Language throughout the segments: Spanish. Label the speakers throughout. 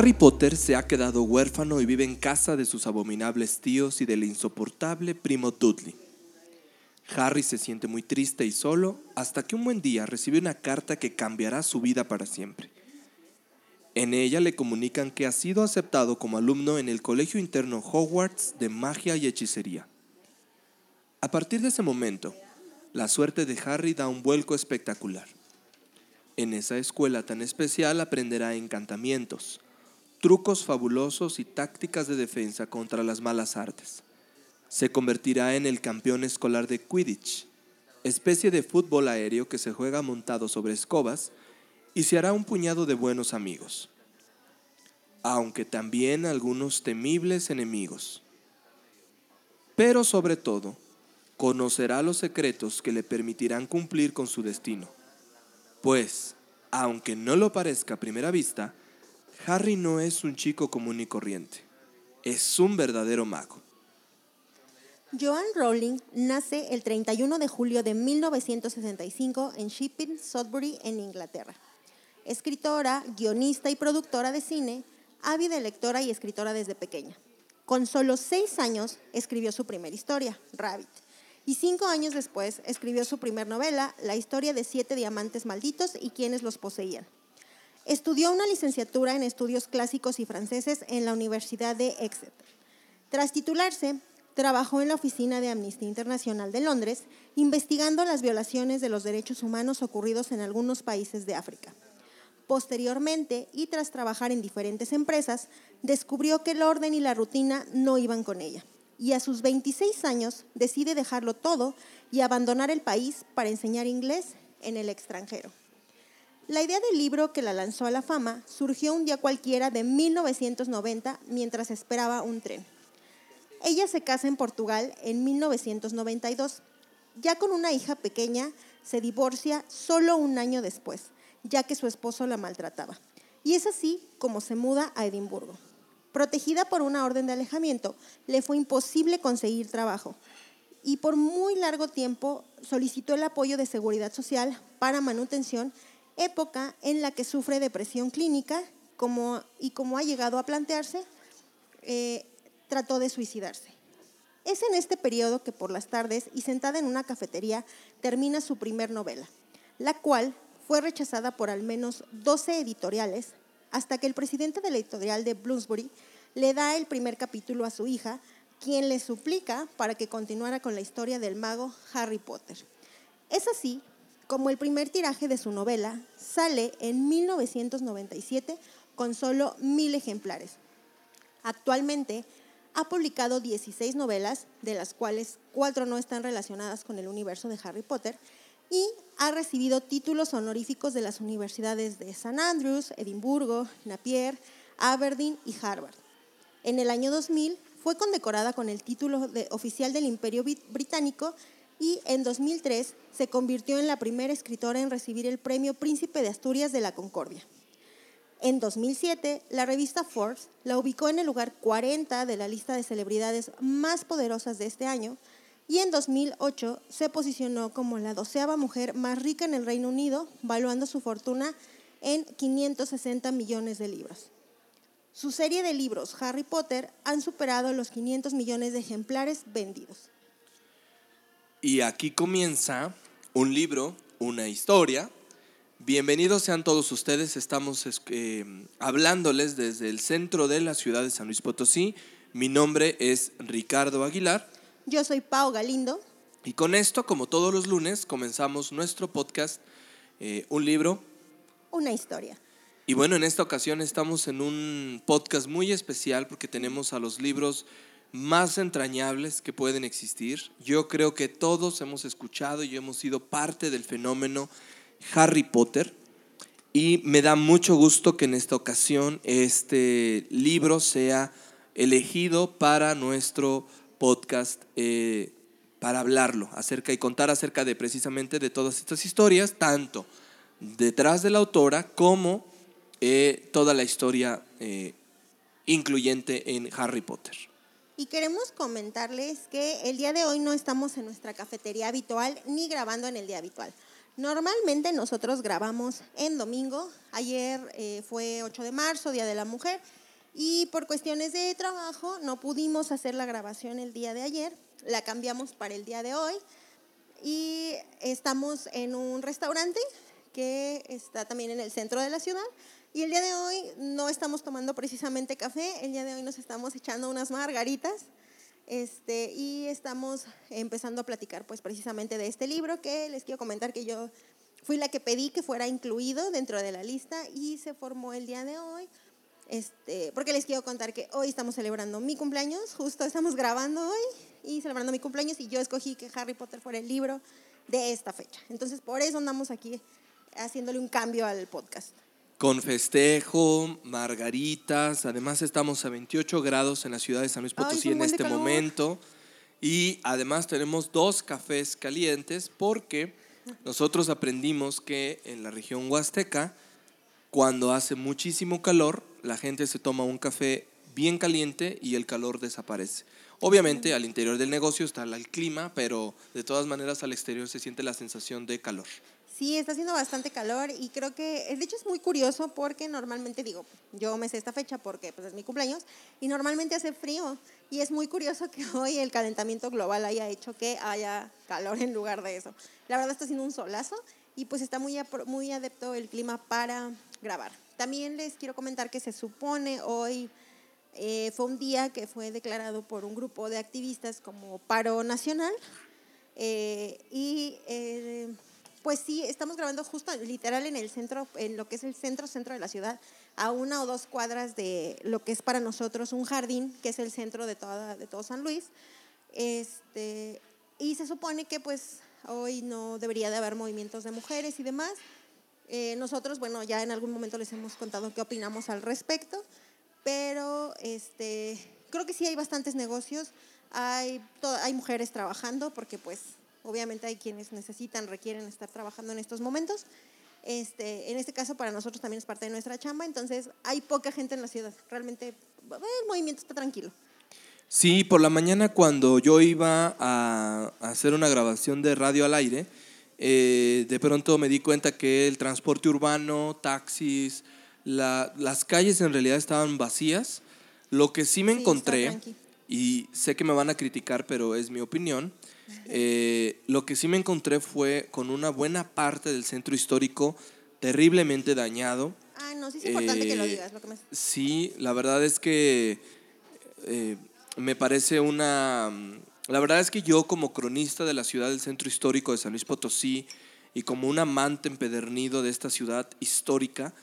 Speaker 1: Harry Potter se ha quedado huérfano y vive en casa de sus abominables tíos y del insoportable primo Dudley. Harry se siente muy triste y solo hasta que un buen día recibe una carta que cambiará su vida para siempre. En ella le comunican que ha sido aceptado como alumno en el Colegio Interno Hogwarts de Magia y Hechicería. A partir de ese momento, la suerte de Harry da un vuelco espectacular. En esa escuela tan especial aprenderá encantamientos, trucos fabulosos y tácticas de defensa contra las malas artes. Se convertirá en el campeón escolar de Quidditch, especie de fútbol aéreo que se juega montado sobre escobas y se hará un puñado de buenos amigos, aunque también algunos temibles enemigos. Pero sobre todo, conocerá los secretos que le permitirán cumplir con su destino. Pues, aunque no lo parezca a primera vista, Harry no es un chico común y corriente, es un verdadero mago.
Speaker 2: Joan Rowling nace el 31 de julio de 1965 en Shipping, Sudbury, en Inglaterra. Escritora, guionista y productora de cine, ávida lectora y escritora desde pequeña. Con solo seis años escribió su primera historia, Rabbit, y cinco años después escribió su primera novela, La historia de siete diamantes malditos y quienes los poseían. Estudió una licenciatura en estudios clásicos y franceses en la Universidad de Exeter. Tras titularse, trabajó en la oficina de Amnistía Internacional de Londres, investigando las violaciones de los derechos humanos ocurridos en algunos países de África. Posteriormente, y tras trabajar en diferentes empresas, descubrió que el orden y la rutina no iban con ella. Y a sus 26 años decide dejarlo todo y abandonar el país para enseñar inglés en el extranjero. La idea del libro que la lanzó a la fama surgió un día cualquiera de 1990 mientras esperaba un tren. Ella se casa en Portugal en 1992. Ya con una hija pequeña, se divorcia solo un año después ya que su esposo la maltrataba. Y es así como se muda a Edimburgo. Protegida por una orden de alejamiento, le fue imposible conseguir trabajo y por muy largo tiempo solicitó el apoyo de seguridad social para manutención, época en la que sufre depresión clínica como, y como ha llegado a plantearse, eh, trató de suicidarse. Es en este periodo que por las tardes y sentada en una cafetería termina su primer novela, la cual fue rechazada por al menos 12 editoriales hasta que el presidente de la editorial de Bloomsbury le da el primer capítulo a su hija, quien le suplica para que continuara con la historia del mago Harry Potter. Es así como el primer tiraje de su novela sale en 1997 con solo mil ejemplares. Actualmente ha publicado 16 novelas, de las cuales cuatro no están relacionadas con el universo de Harry Potter, y ha recibido títulos honoríficos de las universidades de St. Andrews, Edimburgo, Napier, Aberdeen y Harvard. En el año 2000 fue condecorada con el título oficial del Imperio Británico y en 2003 se convirtió en la primera escritora en recibir el premio Príncipe de Asturias de la Concordia. En 2007, la revista Forbes la ubicó en el lugar 40 de la lista de celebridades más poderosas de este año, y en 2008 se posicionó como la doceava mujer más rica en el Reino Unido, valuando su fortuna en 560 millones de libras. Su serie de libros, Harry Potter, han superado los 500 millones de ejemplares vendidos.
Speaker 1: Y aquí comienza un libro, una historia. Bienvenidos sean todos ustedes. Estamos eh, hablándoles desde el centro de la ciudad de San Luis Potosí. Mi nombre es Ricardo Aguilar.
Speaker 2: Yo soy Pau Galindo.
Speaker 1: Y con esto, como todos los lunes, comenzamos nuestro podcast, eh, un libro.
Speaker 2: Una historia.
Speaker 1: Y bueno, en esta ocasión estamos en un podcast muy especial porque tenemos a los libros más entrañables que pueden existir. Yo creo que todos hemos escuchado y hemos sido parte del fenómeno Harry Potter. Y me da mucho gusto que en esta ocasión este libro sea elegido para nuestro podcast eh, para hablarlo acerca y contar acerca de precisamente de todas estas historias, tanto detrás de la autora como eh, toda la historia eh, incluyente en Harry Potter.
Speaker 2: Y queremos comentarles que el día de hoy no estamos en nuestra cafetería habitual ni grabando en el día habitual. Normalmente nosotros grabamos en domingo. Ayer eh, fue 8 de marzo, Día de la Mujer, y por cuestiones de trabajo no pudimos hacer la grabación el día de ayer. La cambiamos para el día de hoy. Y estamos en un restaurante que está también en el centro de la ciudad. Y el día de hoy no estamos tomando precisamente café, el día de hoy nos estamos echando unas margaritas este, y estamos empezando a platicar pues precisamente de este libro que les quiero comentar que yo fui la que pedí que fuera incluido dentro de la lista y se formó el día de hoy. Este, porque les quiero contar que hoy estamos celebrando mi cumpleaños, justo estamos grabando hoy y celebrando mi cumpleaños y yo escogí que Harry Potter fuera el libro de esta fecha. Entonces por eso andamos aquí haciéndole un cambio al podcast
Speaker 1: con festejo, margaritas. Además estamos a 28 grados en la ciudad de San Luis Potosí en este momento. Y además tenemos dos cafés calientes porque nosotros aprendimos que en la región huasteca, cuando hace muchísimo calor, la gente se toma un café bien caliente y el calor desaparece. Obviamente al interior del negocio está el clima, pero de todas maneras al exterior se siente la sensación de calor.
Speaker 2: Sí, está haciendo bastante calor y creo que, de hecho es muy curioso porque normalmente digo, yo me sé esta fecha porque pues, es mi cumpleaños y normalmente hace frío y es muy curioso que hoy el calentamiento global haya hecho que haya calor en lugar de eso. La verdad está haciendo un solazo y pues está muy, muy adepto el clima para grabar. También les quiero comentar que se supone hoy eh, fue un día que fue declarado por un grupo de activistas como paro nacional eh, y... Eh, pues sí, estamos grabando justo literal en el centro, en lo que es el centro centro de la ciudad, a una o dos cuadras de lo que es para nosotros un jardín, que es el centro de toda de todo San Luis. Este, y se supone que pues hoy no debería de haber movimientos de mujeres y demás. Eh, nosotros, bueno, ya en algún momento les hemos contado qué opinamos al respecto, pero este, creo que sí hay bastantes negocios, hay, hay mujeres trabajando porque pues Obviamente hay quienes necesitan, requieren estar trabajando en estos momentos. Este, en este caso para nosotros también es parte de nuestra chamba, entonces hay poca gente en la ciudad. Realmente el movimiento está tranquilo.
Speaker 1: Sí, por la mañana cuando yo iba a hacer una grabación de radio al aire, eh, de pronto me di cuenta que el transporte urbano, taxis, las calles en realidad estaban vacías. Lo que sí me encontré, y sé que me van a criticar, pero es mi opinión, eh, lo que sí me encontré fue con una buena parte del centro histórico terriblemente dañado.
Speaker 2: Ah, no, sí es importante que lo eh, digas. Lo que
Speaker 1: Sí, la verdad es que eh, me parece una... La verdad es que yo como cronista de la ciudad del centro histórico de San Luis Potosí y como un amante empedernido de esta ciudad histórica,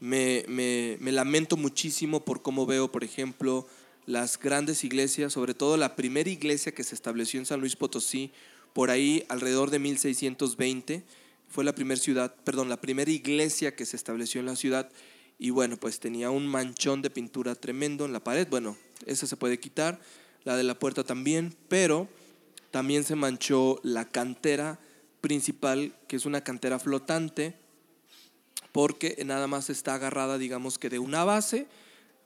Speaker 1: me, me, me lamento muchísimo por cómo veo, por ejemplo, las grandes iglesias, sobre todo la primera iglesia que se estableció en San Luis Potosí, por ahí alrededor de 1620, fue la primera ciudad, perdón, la primera iglesia que se estableció en la ciudad y bueno, pues tenía un manchón de pintura tremendo en la pared, bueno, esa se puede quitar, la de la puerta también, pero también se manchó la cantera principal, que es una cantera flotante, porque nada más está agarrada, digamos que de una base,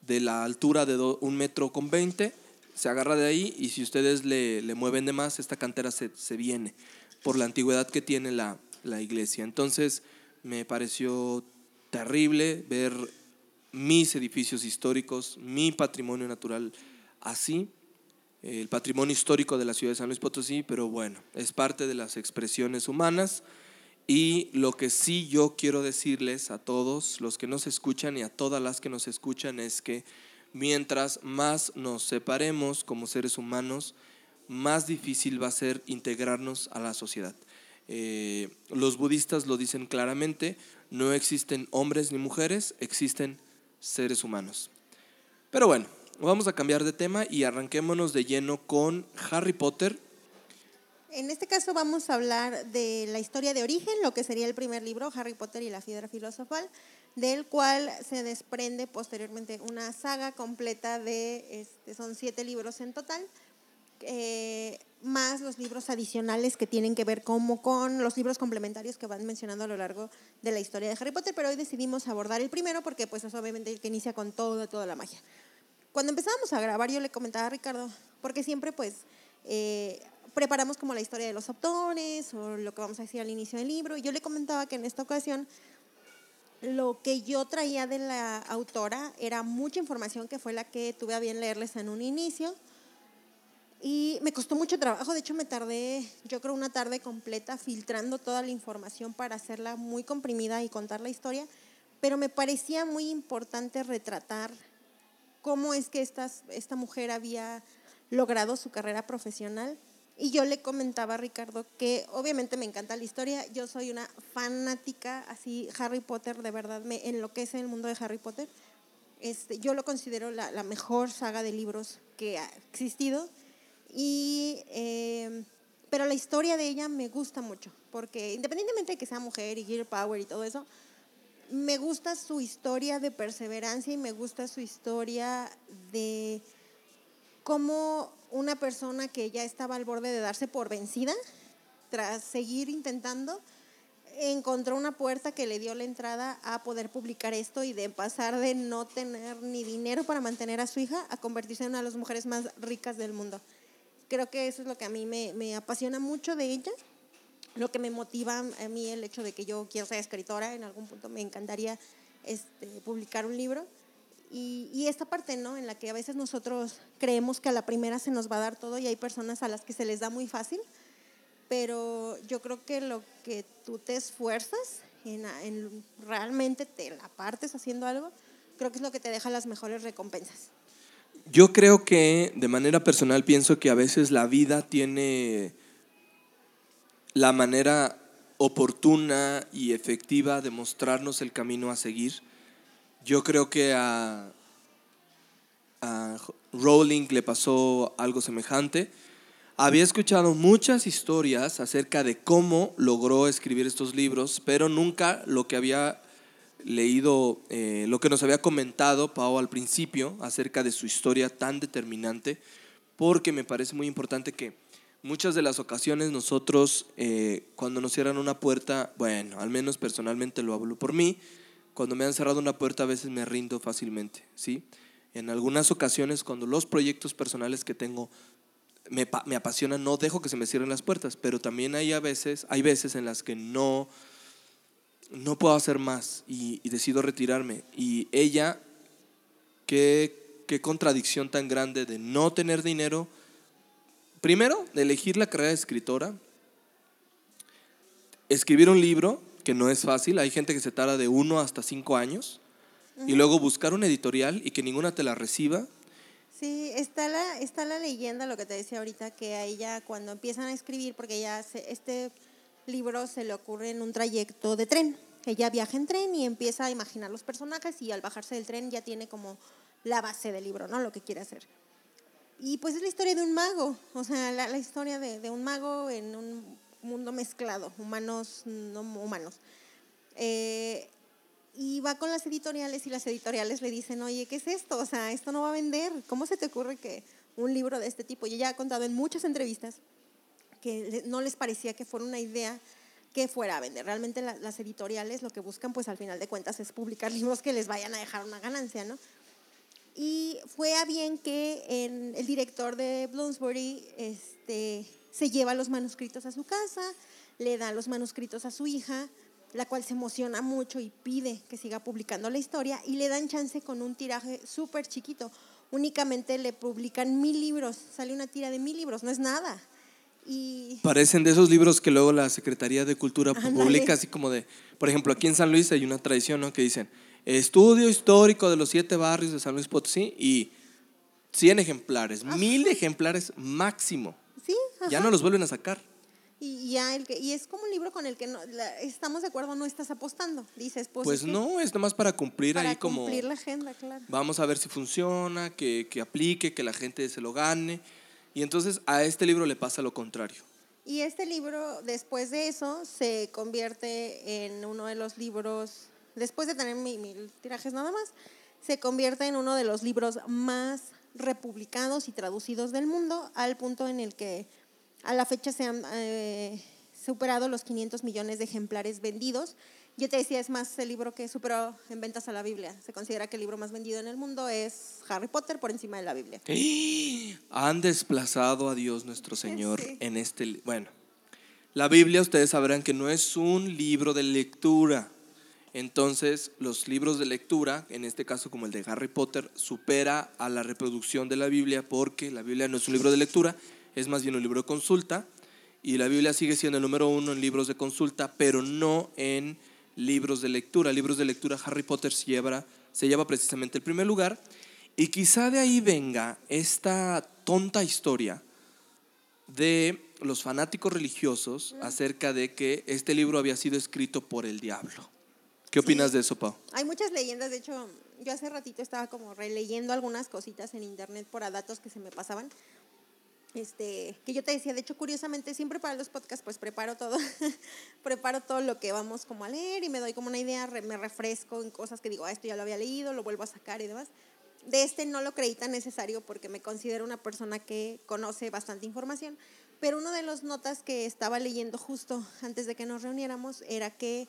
Speaker 1: de la altura de un metro con 20, se agarra de ahí y si ustedes le, mueven de más, esta cantera se, viene por la antigüedad que tiene la, iglesia. Entonces me pareció terrible ver mis edificios históricos, mi patrimonio natural así, el patrimonio histórico de la ciudad de San Luis Potosí, pero bueno, es parte de las expresiones humanas. Y lo que sí yo quiero decirles a todos los que nos escuchan y a todas las que nos escuchan es que mientras más nos separemos como seres humanos, más difícil va a ser integrarnos a la sociedad. Eh, los budistas lo dicen claramente, no existen hombres ni mujeres, existen seres humanos. Pero bueno, vamos a cambiar de tema y arranquémonos de lleno con Harry Potter
Speaker 2: en este caso vamos a hablar de la historia de origen, lo que sería el primer libro, Harry Potter y la piedra filosofal, del cual se desprende posteriormente una saga completa de, este, son siete libros en total, eh, más los libros adicionales que tienen que ver como con los libros complementarios que van mencionando a lo largo de la historia de Harry Potter, pero hoy decidimos abordar el primero porque pues es obviamente el que inicia con todo, toda la magia. Cuando empezábamos a grabar yo le comentaba a Ricardo, porque siempre pues... Eh, preparamos como la historia de los autores o lo que vamos a decir al inicio del libro. Y yo le comentaba que en esta ocasión lo que yo traía de la autora era mucha información que fue la que tuve a bien leerles en un inicio. Y me costó mucho trabajo, de hecho me tardé, yo creo, una tarde completa filtrando toda la información para hacerla muy comprimida y contar la historia, pero me parecía muy importante retratar cómo es que estas, esta mujer había logrado su carrera profesional y yo le comentaba a Ricardo que obviamente me encanta la historia, yo soy una fanática, así Harry Potter de verdad me enloquece el mundo de Harry Potter. Este, yo lo considero la, la mejor saga de libros que ha existido. Y, eh, pero la historia de ella me gusta mucho, porque independientemente de que sea mujer y Gear Power y todo eso, me gusta su historia de perseverancia y me gusta su historia de cómo una persona que ya estaba al borde de darse por vencida, tras seguir intentando, encontró una puerta que le dio la entrada a poder publicar esto y de pasar de no tener ni dinero para mantener a su hija a convertirse en una de las mujeres más ricas del mundo. Creo que eso es lo que a mí me, me apasiona mucho de ella, lo que me motiva a mí el hecho de que yo quiero ser escritora, en algún punto me encantaría este, publicar un libro y, esta parte, ¿no? En la que a veces nosotros creemos que a la primera se nos va a dar todo y hay personas a las que se les da muy fácil, pero yo creo que lo que tú te esfuerzas en, en realmente te la partes haciendo algo, creo que es lo que te deja las mejores recompensas.
Speaker 1: Yo creo que de manera personal pienso que a veces la vida tiene la manera oportuna y efectiva de mostrarnos el camino a seguir yo creo que a, Rowling le pasó algo semejante. Había escuchado muchas historias acerca de cómo logró escribir estos libros, pero nunca lo que había leído, eh, lo que nos había comentado Pau al principio acerca de su historia tan determinante, porque me parece muy importante que muchas de las ocasiones nosotros, eh, cuando nos cierran una puerta, bueno, al menos personalmente lo hablo por mí, cuando me han cerrado una puerta a veces me rindo fácilmente, ¿sí? En algunas ocasiones cuando los proyectos personales que tengo me, me, apasionan, no dejo que se me cierren las puertas, pero también hay a veces, hay veces en las que no, no puedo hacer más y, y decido retirarme. Y ella, qué, qué contradicción tan grande de no tener dinero, primero, de elegir la carrera de escritora, escribir un libro que no es fácil. Hay gente que se tarda de uno hasta cinco años. Y luego buscar una editorial y que ninguna te la reciba.
Speaker 2: Sí, está la, está la leyenda, lo que te decía ahorita, que a ella cuando empiezan a escribir, porque ya este libro se le ocurre en un trayecto de tren. Ella viaja en tren y empieza a imaginar los personajes y al bajarse del tren ya tiene como la base del libro, ¿no? Lo que quiere hacer. Y pues es la historia de un mago, o sea, la, la historia de, de, un mago en un mundo mezclado, humanos, no humanos. Eh, y va con las editoriales y las editoriales le dicen, oye, ¿qué es esto? O sea, esto no va a vender. ¿Cómo se te ocurre que un libro de este tipo? Y ella ha contado en muchas entrevistas que no les parecía que fuera una idea que fuera a vender. Realmente las editoriales lo que buscan, pues al final de cuentas, es publicar libros que les vayan a dejar una ganancia, ¿no? Y fue a bien que en, el director de Bloomsbury este, se lleva los manuscritos a su casa, le da los manuscritos a su hija, la cual se emociona mucho y pide que siga publicando la historia y le dan chance con un tiraje súper chiquito. Únicamente le publican mil libros, sale una tira de mil libros, no es nada. Y...
Speaker 1: Parecen de esos libros que luego la Secretaría de Cultura publica, así como de, por ejemplo, aquí en San Luis hay una tradición ¿no? que dicen, estudio histórico de los siete barrios de San Luis Potosí y 100 ejemplares, mil ejemplares máximo. Ya no los vuelven a sacar.
Speaker 2: Y, ya el que, y es como un libro con el que no, estamos de acuerdo, no estás apostando. Dices,
Speaker 1: pues. Pues no, es nomás para cumplir ahí como.
Speaker 2: cumplir la agenda, claro.
Speaker 1: Vamos a ver si funciona, que, que aplique, que la gente se lo gane. Y entonces a este libro le pasa lo contrario.
Speaker 2: Y este libro, después de eso, se convierte en uno de los libros, después de tener mil tirajes nada más, se convierte en uno de los libros más republicados y traducidos del mundo, al punto en el que a la fecha se han eh, superado los 500 millones de ejemplares vendidos Yo te decía, es más el libro que superó en ventas a la Biblia. Se considera que el libro más vendido en el mundo es Harry Potter por encima de la Biblia.
Speaker 1: Han desplazado a Dios nuestro Señor
Speaker 2: Sí.
Speaker 1: en este... Bueno, la Biblia ustedes sabrán que no es un libro de lectura. Entonces, los libros de lectura, en este caso como el de Harry Potter, supera a la reproducción de la Biblia porque la Biblia no es un libro de lectura, es más bien un libro de consulta. Y la Biblia sigue siendo el número uno en libros de consulta, pero no en libros de lectura. Libros de lectura, Harry Potter se lleva, se lleva precisamente el primer lugar. Y quizá de ahí venga esta tonta historia de los fanáticos religiosos acerca de que este libro había sido escrito por el diablo. ¿Qué opinas de eso, Pau?
Speaker 2: Hay muchas leyendas, de hecho, yo hace ratito estaba como releyendo algunas cositas en internet por a datos que se me pasaban. Este, que yo te decía, de hecho, curiosamente, siempre para los podcasts, pues preparo todo, preparo todo lo que vamos como a leer y me doy como una idea, re- me refresco en cosas que digo, ah, esto ya lo había leído, lo vuelvo a sacar y demás. De este no lo creí tan necesario porque me considero una persona que conoce bastante información, pero una de las notas que estaba leyendo justo antes de que nos reuniéramos era que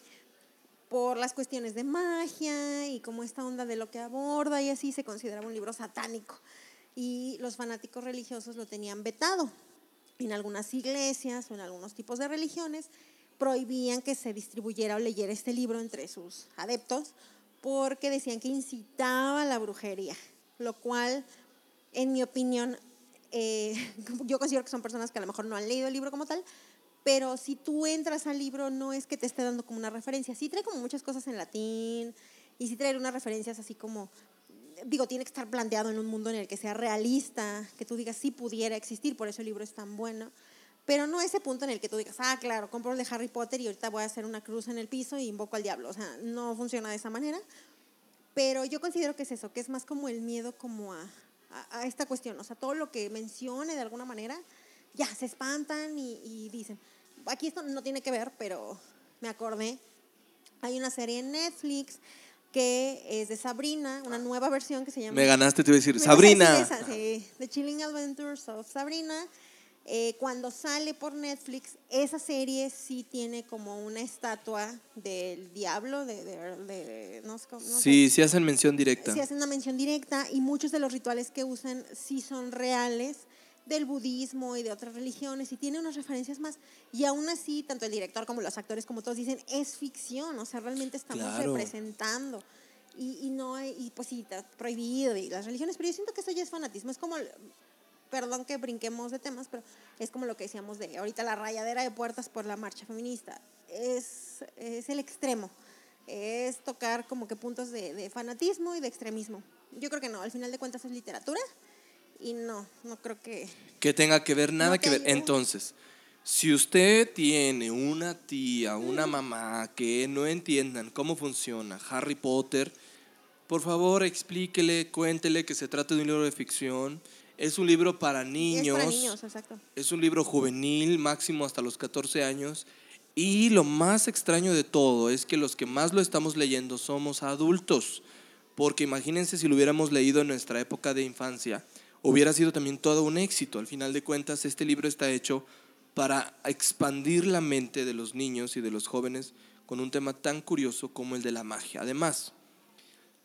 Speaker 2: por las cuestiones de magia y como esta onda de lo que aborda y así se consideraba un libro satánico. Y los fanáticos religiosos lo tenían vetado. En algunas iglesias o en algunos tipos de religiones prohibían que se distribuyera o leyera este libro entre sus adeptos porque decían que incitaba a la brujería, lo cual, en mi opinión, eh, yo considero que son personas que a lo mejor no han leído el libro como tal, pero si tú entras al libro no es que te esté dando como una referencia, sí trae como muchas cosas en latín y sí trae unas referencias así como, digo, tiene que estar planteado en un mundo en el que sea realista, que tú digas sí pudiera existir, por eso el libro es tan bueno, pero no ese punto en el que tú digas, ah, claro, compro el de Harry Potter y ahorita voy a hacer una cruz en el piso y invoco al diablo, o sea, no funciona de esa manera, pero yo considero que es eso, que es más como el miedo como a, a, a esta cuestión, o sea, todo lo que mencione de alguna manera, ya se espantan y, y dicen, aquí esto no tiene que ver, pero me acordé, hay una serie en Netflix que es de Sabrina, una nueva versión que se llama...
Speaker 1: Me ganaste, te iba a decir, Sabrina.
Speaker 2: parece esa, sí, The Chilling Adventures of Sabrina. Eh, cuando sale por Netflix, esa serie sí tiene como una estatua del diablo, de, de- de- no sé cómo- no sé.
Speaker 1: Sí, sí hacen mención directa.
Speaker 2: Sí hacen una mención directa y muchos de los rituales que usan sí son reales del budismo y de otras religiones y tiene unas referencias más. Y aún así, tanto el director como los actores, como todos dicen, es ficción, o sea, realmente estamos
Speaker 1: Claro.
Speaker 2: representando. Y, y no hay, y pues sí, está prohibido y las religiones, pero yo siento que eso ya es fanatismo, es como, perdón que brinquemos de temas, pero es como lo que decíamos de ahorita la rayadera de puertas por la marcha feminista, es, es el extremo, es tocar como que puntos de, de fanatismo y de extremismo. Yo creo que no, al final de cuentas es literatura y no, no creo que...
Speaker 1: Que tenga que ver, nada
Speaker 2: No
Speaker 1: que ver. Entonces, si usted tiene una tía, una mamá que no entiendan cómo funciona Harry Potter, por favor explíquele, cuéntele que se trata de un libro de ficción. Es un libro para niños.
Speaker 2: Es para niños, exacto.
Speaker 1: Es un libro juvenil, máximo hasta los 14 años. Y lo más extraño de todo es que los que más lo estamos leyendo somos adultos. Porque imagínense si lo hubiéramos leído en nuestra época de infancia, hubiera sido también todo un éxito. Al final de cuentas, este libro está hecho para expandir la mente de los niños y de los jóvenes con un tema tan curioso como el de la magia. Además,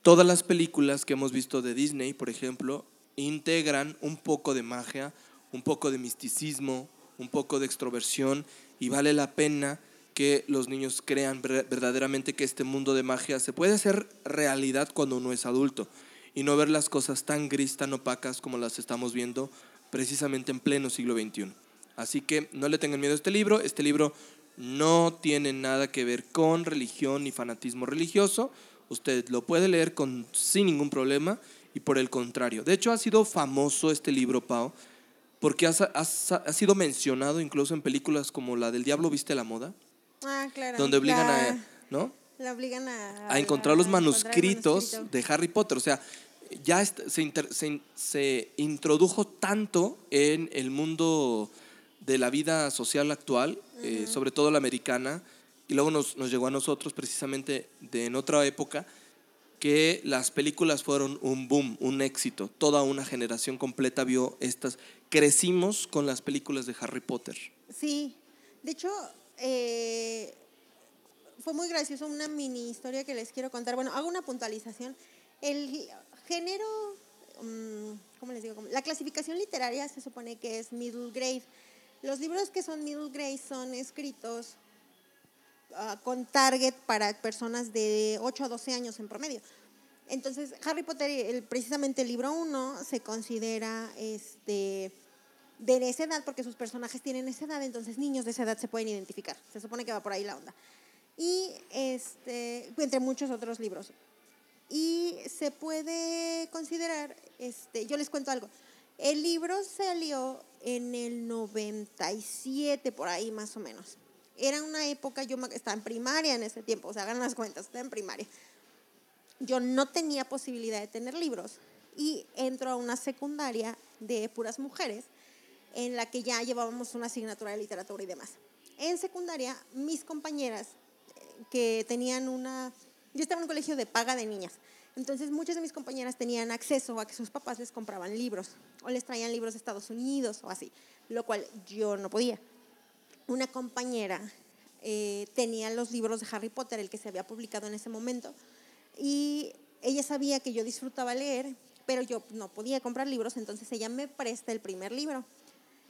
Speaker 1: todas las películas que hemos visto de Disney, por ejemplo, integran un poco de magia, un poco de misticismo, un poco de extroversión y vale la pena que los niños crean ver- verdaderamente que este mundo de magia se puede hacer realidad cuando uno es adulto y no ver las cosas tan gris, tan opacas como las estamos viendo precisamente en pleno siglo XXI. Así que no le tengan miedo a este libro, este libro no tiene nada que ver con religión ni fanatismo religioso, usted lo puede leer con, sin ningún problema y por el contrario. De hecho, ha sido famoso este libro, Pau, porque ha, ha ha sido mencionado incluso en películas como la del Diablo Viste la Moda,
Speaker 2: Ah, claro.
Speaker 1: donde obligan
Speaker 2: la,
Speaker 1: a, ¿no?
Speaker 2: La obligan a...
Speaker 1: a encontrar los manuscritos
Speaker 2: manuscrito.
Speaker 1: de Harry Potter. O sea, ya se, inter- se in- se introdujo tanto en el mundo de la vida social actual, eh, sobre todo la americana, y luego nos, nos llegó a nosotros precisamente de en otra época, que las películas fueron un boom, un éxito. Toda una generación completa vio estas. Crecimos con las películas de Harry Potter.
Speaker 2: Sí, de hecho, eh, fue muy gracioso, una mini historia que les quiero contar. Bueno, hago una puntualización. El género, mm, ¿cómo les digo? La clasificación literaria se supone que es middle grade. Los libros que son middle grade son escritos ah, con target para personas de 8 a 12 años en promedio. Entonces, Harry Potter, el, precisamente el libro 1, se considera este, de esa edad porque sus personajes tienen esa edad, entonces niños de esa edad se pueden identificar. Se supone que va por ahí la onda. Y este, entre muchos otros libros. Y se puede considerar, este, yo les cuento algo, el libro salió en el 97, por ahí más o menos. Era una época, yo estaba en primaria en ese tiempo, o sea, hagan las cuentas, estaba en primaria. Yo no tenía posibilidad de tener libros y entro a una secundaria de puras mujeres en la que ya llevábamos una asignatura de literatura y demás. En secundaria, mis compañeras eh, que tenían una... Yo estaba en un colegio de paga de niñas. Entonces muchas de mis compañeras tenían acceso a que sus papás les compraban libros o les traían libros de Estados Unidos o así, lo cual yo no podía. Una compañera eh, tenía los libros de Harry Potter, el que se había publicado en ese momento, y ella sabía que yo disfrutaba leer, pero yo no podía comprar libros, entonces ella me presta el primer libro.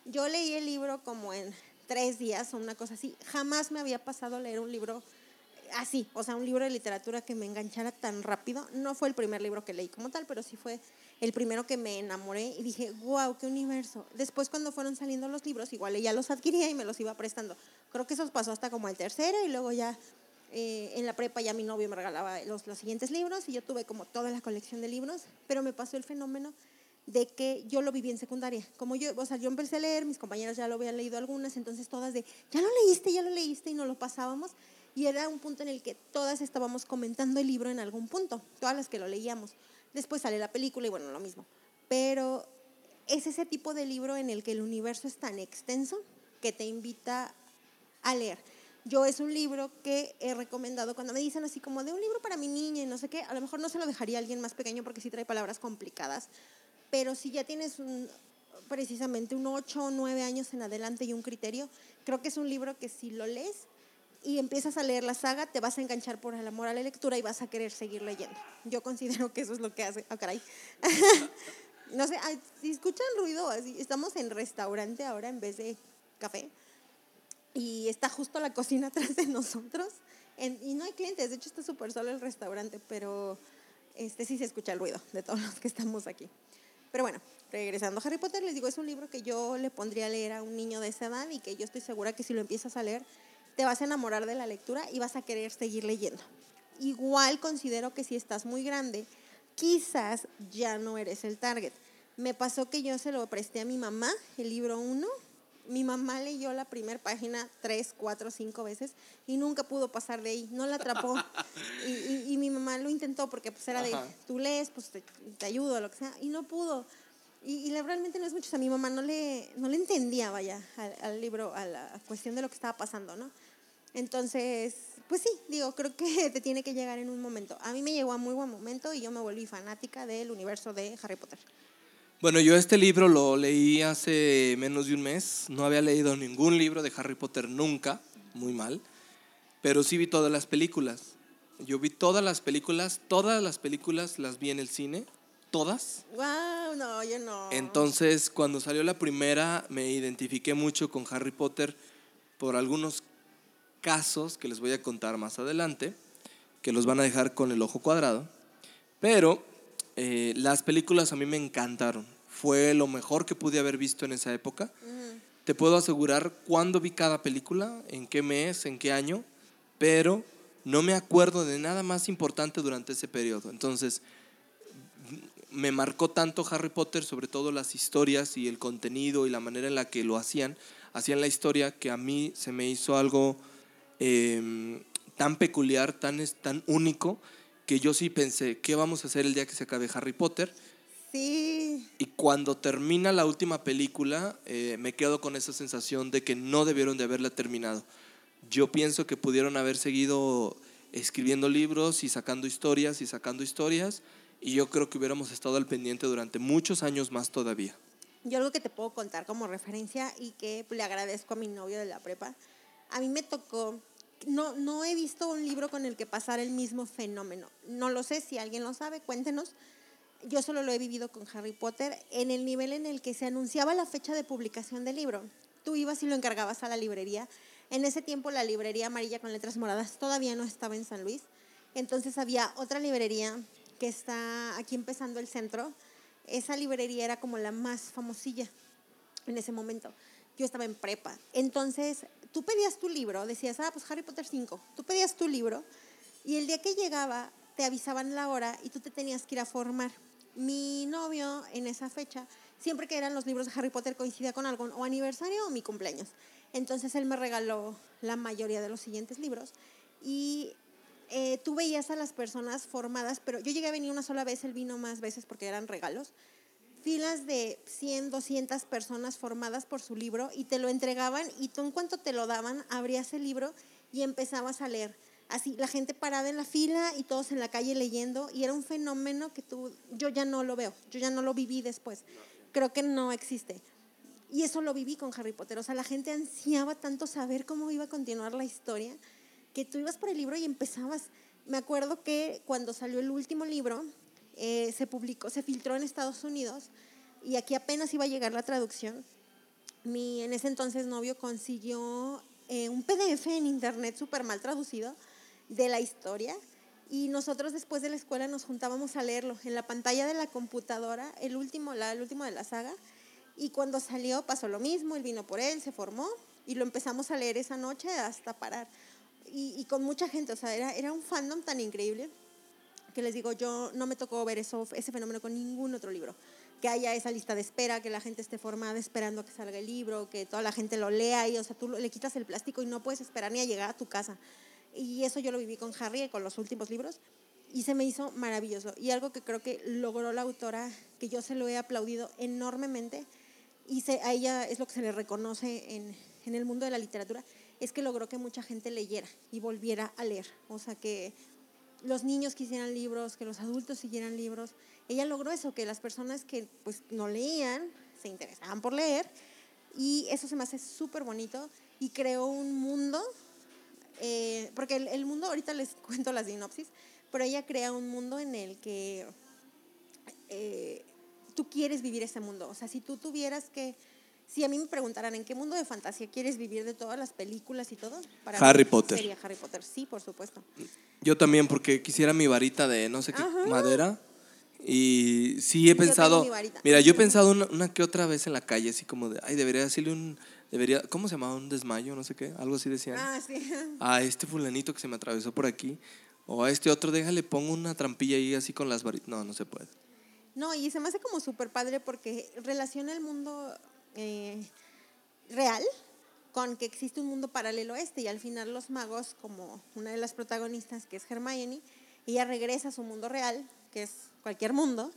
Speaker 2: Yo leí el libro como en tres días o una cosa así. Jamás me había pasado leer un libro así, o sea, un libro de literatura que me enganchara tan rápido. No fue el primer libro que leí como tal, pero sí fue el primero que me enamoré y dije, wow, qué universo. Después cuando fueron saliendo los libros, igual ella los adquiría y me los iba prestando. Creo que eso pasó hasta como el tercero y luego ya eh, en la prepa ya mi novio me regalaba los, los siguientes libros y yo tuve como toda la colección de libros, pero me pasó el fenómeno de que yo lo viví en secundaria. Como yo, o sea, yo empecé a leer, mis compañeras ya lo habían leído algunas, entonces todas de, ya lo leíste, ya lo leíste y nos lo pasábamos. Y era un punto en el que todas estábamos comentando el libro en algún punto, todas las que lo leíamos. Después sale la película y bueno, lo mismo. Pero es ese tipo de libro en el que el universo es tan extenso que te invita a leer. Yo es un libro que he recomendado cuando me dicen así como de un libro para mi niña y no sé qué, a lo mejor no se lo dejaría a alguien más pequeño porque sí trae palabras complicadas, pero si ya tienes precisamente un 8 o 9 años en adelante y un criterio, creo que es un libro que si lo lees y empiezas a leer la saga, te vas a enganchar por el amor a la lectura y vas a querer seguir leyendo. Yo considero que eso es lo que hace. Ah, caray. no sé, si escuchan ruido, estamos en restaurante ahora en vez de café y está justo la cocina atrás de nosotros y no hay clientes, de hecho está súper solo el restaurante, pero este sí se escucha el ruido de todos los que estamos aquí. Pero bueno, regresando a Harry Potter, les digo, es un libro que yo le pondría a leer a un niño de esa edad y que yo estoy segura que si lo empiezas a leer, te vas a enamorar de la lectura y vas a querer seguir leyendo. Igual considero que si estás muy grande, quizás ya no eres el target. Me pasó que yo se lo presté a mi mamá, el libro 1. Mi mamá leyó la primera página tres, cuatro, cinco veces y nunca pudo pasar de ahí, no la atrapó. Y, mi mamá lo intentó porque pues era de, tú lees, pues te, te, ayudo, lo que sea, y no pudo. Y, y realmente no es mucho, o sea, mi mamá no le, no le entendía, vaya, al, libro, a la cuestión de lo que estaba pasando, ¿no? Entonces, pues sí, digo, creo que te tiene que llegar en un momento. A mí me llegó a muy buen momento y yo me volví fanática del universo de Harry Potter.
Speaker 1: Bueno, yo este libro lo leí hace menos de un mes. No había leído ningún libro de Harry Potter nunca, muy mal, pero sí vi todas las películas. Yo vi todas las películas, todas las películas las vi en el cine, todas.
Speaker 2: Wow, no, yo no.
Speaker 1: Entonces, cuando salió la primera, me identifiqué mucho con Harry Potter por algunos casos que les voy a contar más adelante, que los van a dejar con el ojo cuadrado. Pero eh, las películas a mí me encantaron. Fue lo mejor que pude haber visto en esa época. Te puedo asegurar cuándo vi cada película, en qué mes, en qué año, pero no me acuerdo de nada más importante durante ese periodo. Entonces, me marcó tanto Harry Potter, sobre todo las historias y el contenido y la manera en la que lo hacían, hacían la historia que a mí se me hizo algo em, tan peculiar, tan, tan único, que yo sí pensé, ¿qué vamos a hacer el día que se acabe Harry Potter?
Speaker 2: Sí.
Speaker 1: Y cuando termina la última película, eh, me quedo con esa sensación de que no debieron de haberla terminado. Yo pienso que pudieron haber seguido escribiendo libros y sacando historias y sacando historias y yo creo que hubiéramos estado al pendiente durante muchos años más todavía.
Speaker 2: Yo algo que te puedo contar como referencia y que le agradezco a mi novio de la prepa, a mí me tocó no, no he visto un libro con el que pasar el mismo fenómeno. No lo sé, si alguien lo sabe, cuéntenos. Yo solo lo he vivido con Harry Potter en el nivel en el que se anunciaba la fecha de publicación del libro. Tú ibas y lo encargabas a la librería. En ese tiempo la librería amarilla con letras moradas todavía no estaba en San Luis. Entonces había otra librería que está aquí empezando el centro. Esa librería era como la más famosilla en ese momento. Yo estaba en prepa. Entonces tú pedías tu libro, decías, ah, pues Harry Potter 5. Tú pedías tu libro y el día que llegaba te avisaban la hora y tú te tenías que ir a formar. Mi novio en esa fecha, siempre que eran los libros de Harry Potter coincidía con algo, o aniversario o mi cumpleaños. Entonces él me regaló la mayoría de los siguientes libros y eh, tú veías a las personas formadas, pero yo llegué a venir una sola vez, él vino más veces porque eran regalos, filas de 100, 200 personas formadas por su libro y te lo entregaban y tú en cuanto te lo daban, abrías el libro y empezabas a leer. Así, la gente parada en la fila y todos en la calle leyendo y era un fenómeno que tú, yo ya no lo veo, yo ya no lo viví después. Creo que no existe. Y eso lo viví con Harry Potter. O sea, la gente ansiaba tanto saber cómo iba a continuar la historia que tú ibas por el libro y empezabas. Me acuerdo que cuando salió el último libro, eh, se publicó, se filtró en Estados Unidos y aquí apenas iba a llegar la traducción. Mi en ese entonces novio consiguió eh, un PDF en internet súper mal traducido de la historia y nosotros después de la escuela nos juntábamos a leerlo en la pantalla de la computadora, el último, la, el de la saga. Y cuando salió pasó lo mismo, él vino por él, se formó y lo empezamos a leer esa noche hasta parar y, con mucha gente, o sea, era, era un fandom tan increíble que les digo, yo no me tocó ver eso, ese fenómeno con ningún otro libro. Que haya esa lista de espera, que la gente esté formada esperando a que salga el libro, que toda la gente lo lea y, o sea, tú le quitas el plástico y no puedes esperar ni a llegar a tu casa. Y eso yo lo viví con Harry, con los últimos libros, y se me hizo maravilloso. Y algo que creo que logró la autora, que yo se lo he aplaudido enormemente, y se, a ella es lo que se le reconoce en, en el mundo de la literatura, es que logró que mucha gente leyera y volviera a leer. O sea, que los niños quisieran libros, que los adultos siguieran libros. Ella logró eso, que las personas que pues no leían se interesaban por leer y eso se me hace súper bonito y creó un mundo, eh, porque el, mundo, ahorita les cuento la sinopsis, pero ella crea un mundo en el que eh, tú quieres vivir ese mundo. O sea, si tú tuvieras que si a mí me preguntaran en qué mundo de fantasía quieres vivir de todas las películas y todo,
Speaker 1: para Harry Potter.
Speaker 2: Sería Harry Potter, sí, por supuesto.
Speaker 1: Yo también, porque quisiera mi varita de no sé qué madera. Y sí he pensado. Mira, yo he pensado una, que otra vez en la calle, así como de, ay, debería decirle un. Debería, ¿Cómo se llamaba? Un desmayo, no sé qué. Algo así decían.
Speaker 2: Ah, sí.
Speaker 1: A este fulanito que se me atravesó por aquí. O a este otro, déjale, pongo una trampilla ahí así con las varitas. No, no se puede.
Speaker 2: No, y se me hace como súper padre porque relaciona el mundo eh, real con que existe un mundo paralelo a este y al final los magos, como una de las protagonistas que es Hermione, ella regresa a su mundo real, que es cualquier mundo,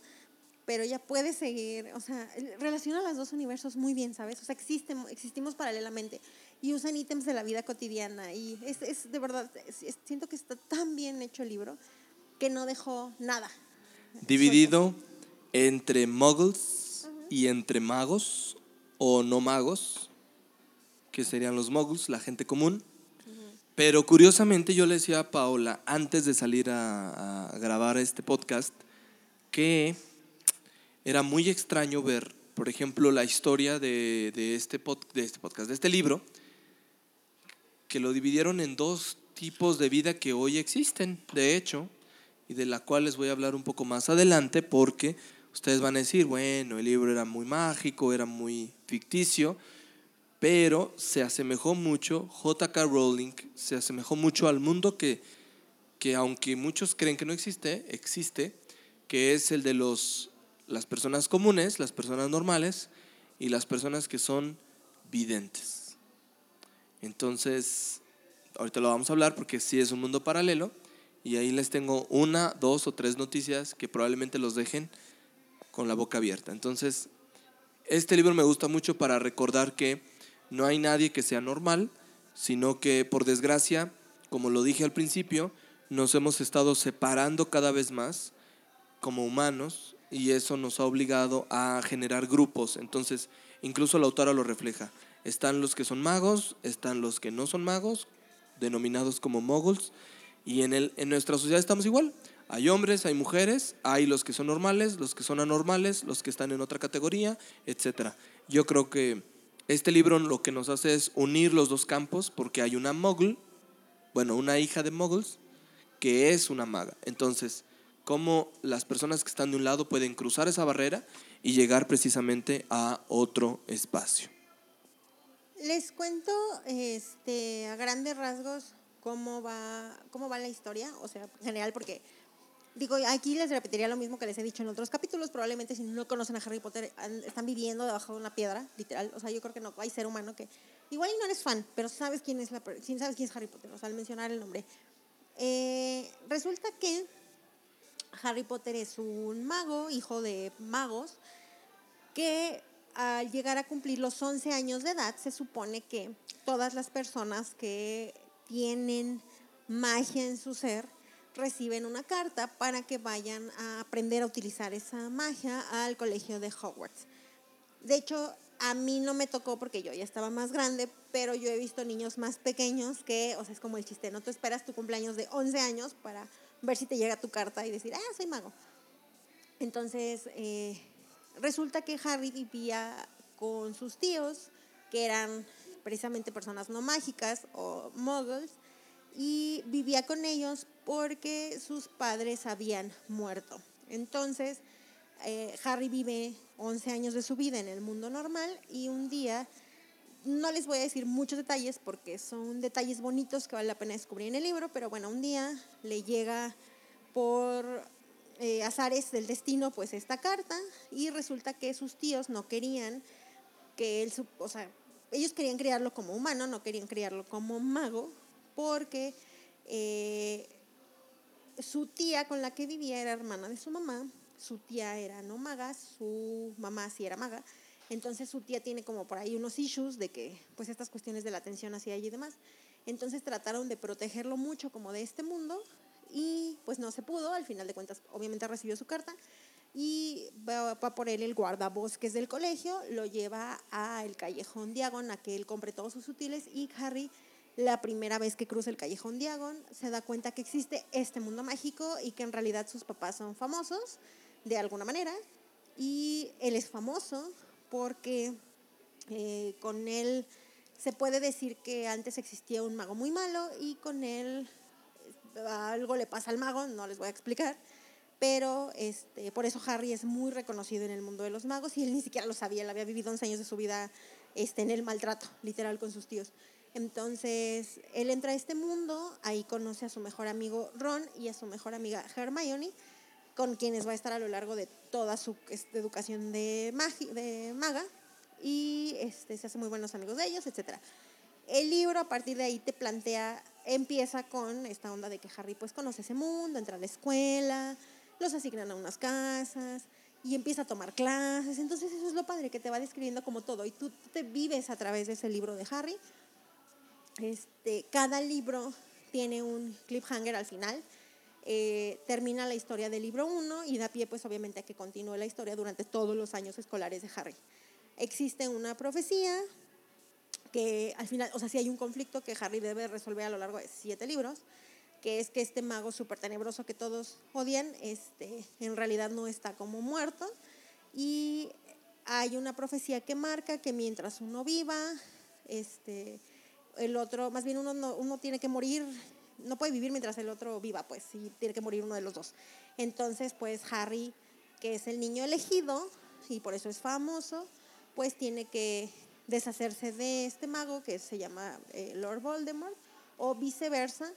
Speaker 2: pero ella puede seguir, o sea, relaciona los dos universos muy bien, ¿sabes? O sea, existen, existimos paralelamente y usan ítems de la vida cotidiana y es, es de verdad, siento que está tan bien hecho el libro que no dejó nada.
Speaker 1: Dividido entre muggles y entre magos o no magos, que serían los moguls, la gente común. Pero curiosamente yo le decía a Paola, antes de salir a, grabar este podcast, que era muy extraño ver, por ejemplo, la historia de, este de este podcast, de este libro, que lo dividieron en dos tipos de vida que hoy existen, de hecho, y de la cual les voy a hablar un poco más adelante, porque Ustedes van a decir, bueno, el libro era muy mágico, era muy ficticio, pero se asemejó mucho, JK Rowling se asemejó mucho al mundo que, que aunque muchos creen que no existe, existe, que es el de los, las personas comunes, las personas normales y las personas que son videntes. Entonces, ahorita lo vamos a hablar porque sí es un mundo paralelo y ahí les tengo una, dos o tres noticias que probablemente los dejen con la boca abierta. Entonces, este libro me gusta mucho para recordar que no hay nadie que sea normal, sino que por desgracia, como lo dije al principio, nos hemos estado separando cada vez más como humanos y eso nos ha obligado a generar grupos. Entonces, incluso la autora lo refleja. Están los que son magos, están los que no son magos, denominados como moguls. Y en, el, en nuestra sociedad estamos igual. Hay hombres, hay mujeres, hay los que son normales, los que son anormales, los que están en otra categoría, etc. Yo creo que este libro lo que nos hace es unir los dos campos porque hay una mogul, bueno, una hija de moguls, que es una maga. Entonces, cómo las personas que están de un lado pueden cruzar esa barrera y llegar precisamente a otro espacio.
Speaker 2: Les cuento este, a grandes rasgos cómo va, cómo va la historia, o sea, en general, porque digo, aquí les repetiría lo mismo que les he dicho en otros capítulos, probablemente si no conocen a Harry Potter, están viviendo debajo de una piedra, literal, o sea, yo creo que no hay ser humano que, igual no eres fan, pero sabes quién es, la, sabes quién es Harry Potter, o sea, al mencionar el nombre. Eh, resulta que Harry Potter es un mago, hijo de magos, que al llegar a cumplir los 11 años de edad, se supone que todas las personas que tienen magia en su ser reciben una carta para que vayan a aprender a utilizar esa magia al colegio de Hogwarts. De hecho, a mí no me tocó porque yo ya estaba más grande, pero yo he visto niños más pequeños que, o sea, es como el chiste, no te esperas tu cumpleaños de 11 años para ver si te llega tu carta y decir, ah, soy mago. Entonces, eh, resulta que Harry vivía con sus tíos, que eran precisamente personas no mágicas o muggles, y vivía con ellos porque sus padres habían muerto. Entonces, eh, Harry vive 11 años de su vida en el mundo normal y un día, no les voy a decir muchos detalles porque son detalles bonitos que vale la pena descubrir en el libro, pero bueno, un día le llega por eh, azares del destino pues esta carta y resulta que sus tíos no querían que él, o sea, ellos querían criarlo como humano, no querían criarlo como mago, porque eh, su tía con la que vivía era hermana de su mamá, su tía era no maga, su mamá sí era maga, entonces su tía tiene como por ahí unos issues de que, pues estas cuestiones de la atención hacia ella y demás. Entonces trataron de protegerlo mucho como de este mundo y pues no se pudo, al final de cuentas obviamente recibió su carta y va, por él el guardabosques del colegio, lo lleva al callejón Diagon a que él compre todos sus útiles y Harry la primera vez que cruza el callejón Diagon se da cuenta que existe este mundo mágico y que en realidad sus papás son famosos de alguna manera y él es famoso porque eh, con él se puede decir que antes existía un mago muy malo y con él algo le pasa al mago, no les voy a explicar, pero este, por eso Harry es muy reconocido en el mundo de los magos y él ni siquiera lo sabía, él había vivido 11 años de su vida este, en el maltrato, literal, con sus tíos. Entonces, él entra a este mundo, ahí conoce a su mejor amigo Ron y a su mejor amiga Hermione, con quienes va a estar a lo largo de toda su este, educación de, de maga, y este, se hace muy buenos amigos de ellos, etc. El libro a partir de ahí te plantea, empieza con esta onda de que Harry pues conoce ese mundo, entra a la escuela, los asignan a unas casas y empieza a tomar clases. Entonces eso es lo padre, que te va describiendo como todo y tú te vives a través de ese libro de Harry. Este, cada libro tiene un cliffhanger al final. Eh, termina la historia del libro 1 y da pie pues obviamente a que continúe la historia durante todos los años escolares de Harry. Existe una profecía que al final, o sea, si hay un conflicto que Harry debe resolver a lo largo de siete libros que es que este mago súper tenebroso que todos odian, este, en realidad no está como muerto. Y hay una profecía que marca que mientras uno viva, este, el otro, más bien uno, uno tiene que morir, no puede vivir mientras el otro viva, pues, sí, tiene que morir uno de los dos. Entonces, pues Harry, que es el niño elegido, y por eso es famoso, pues tiene que deshacerse de este mago que se llama eh, Lord Voldemort, o viceversa,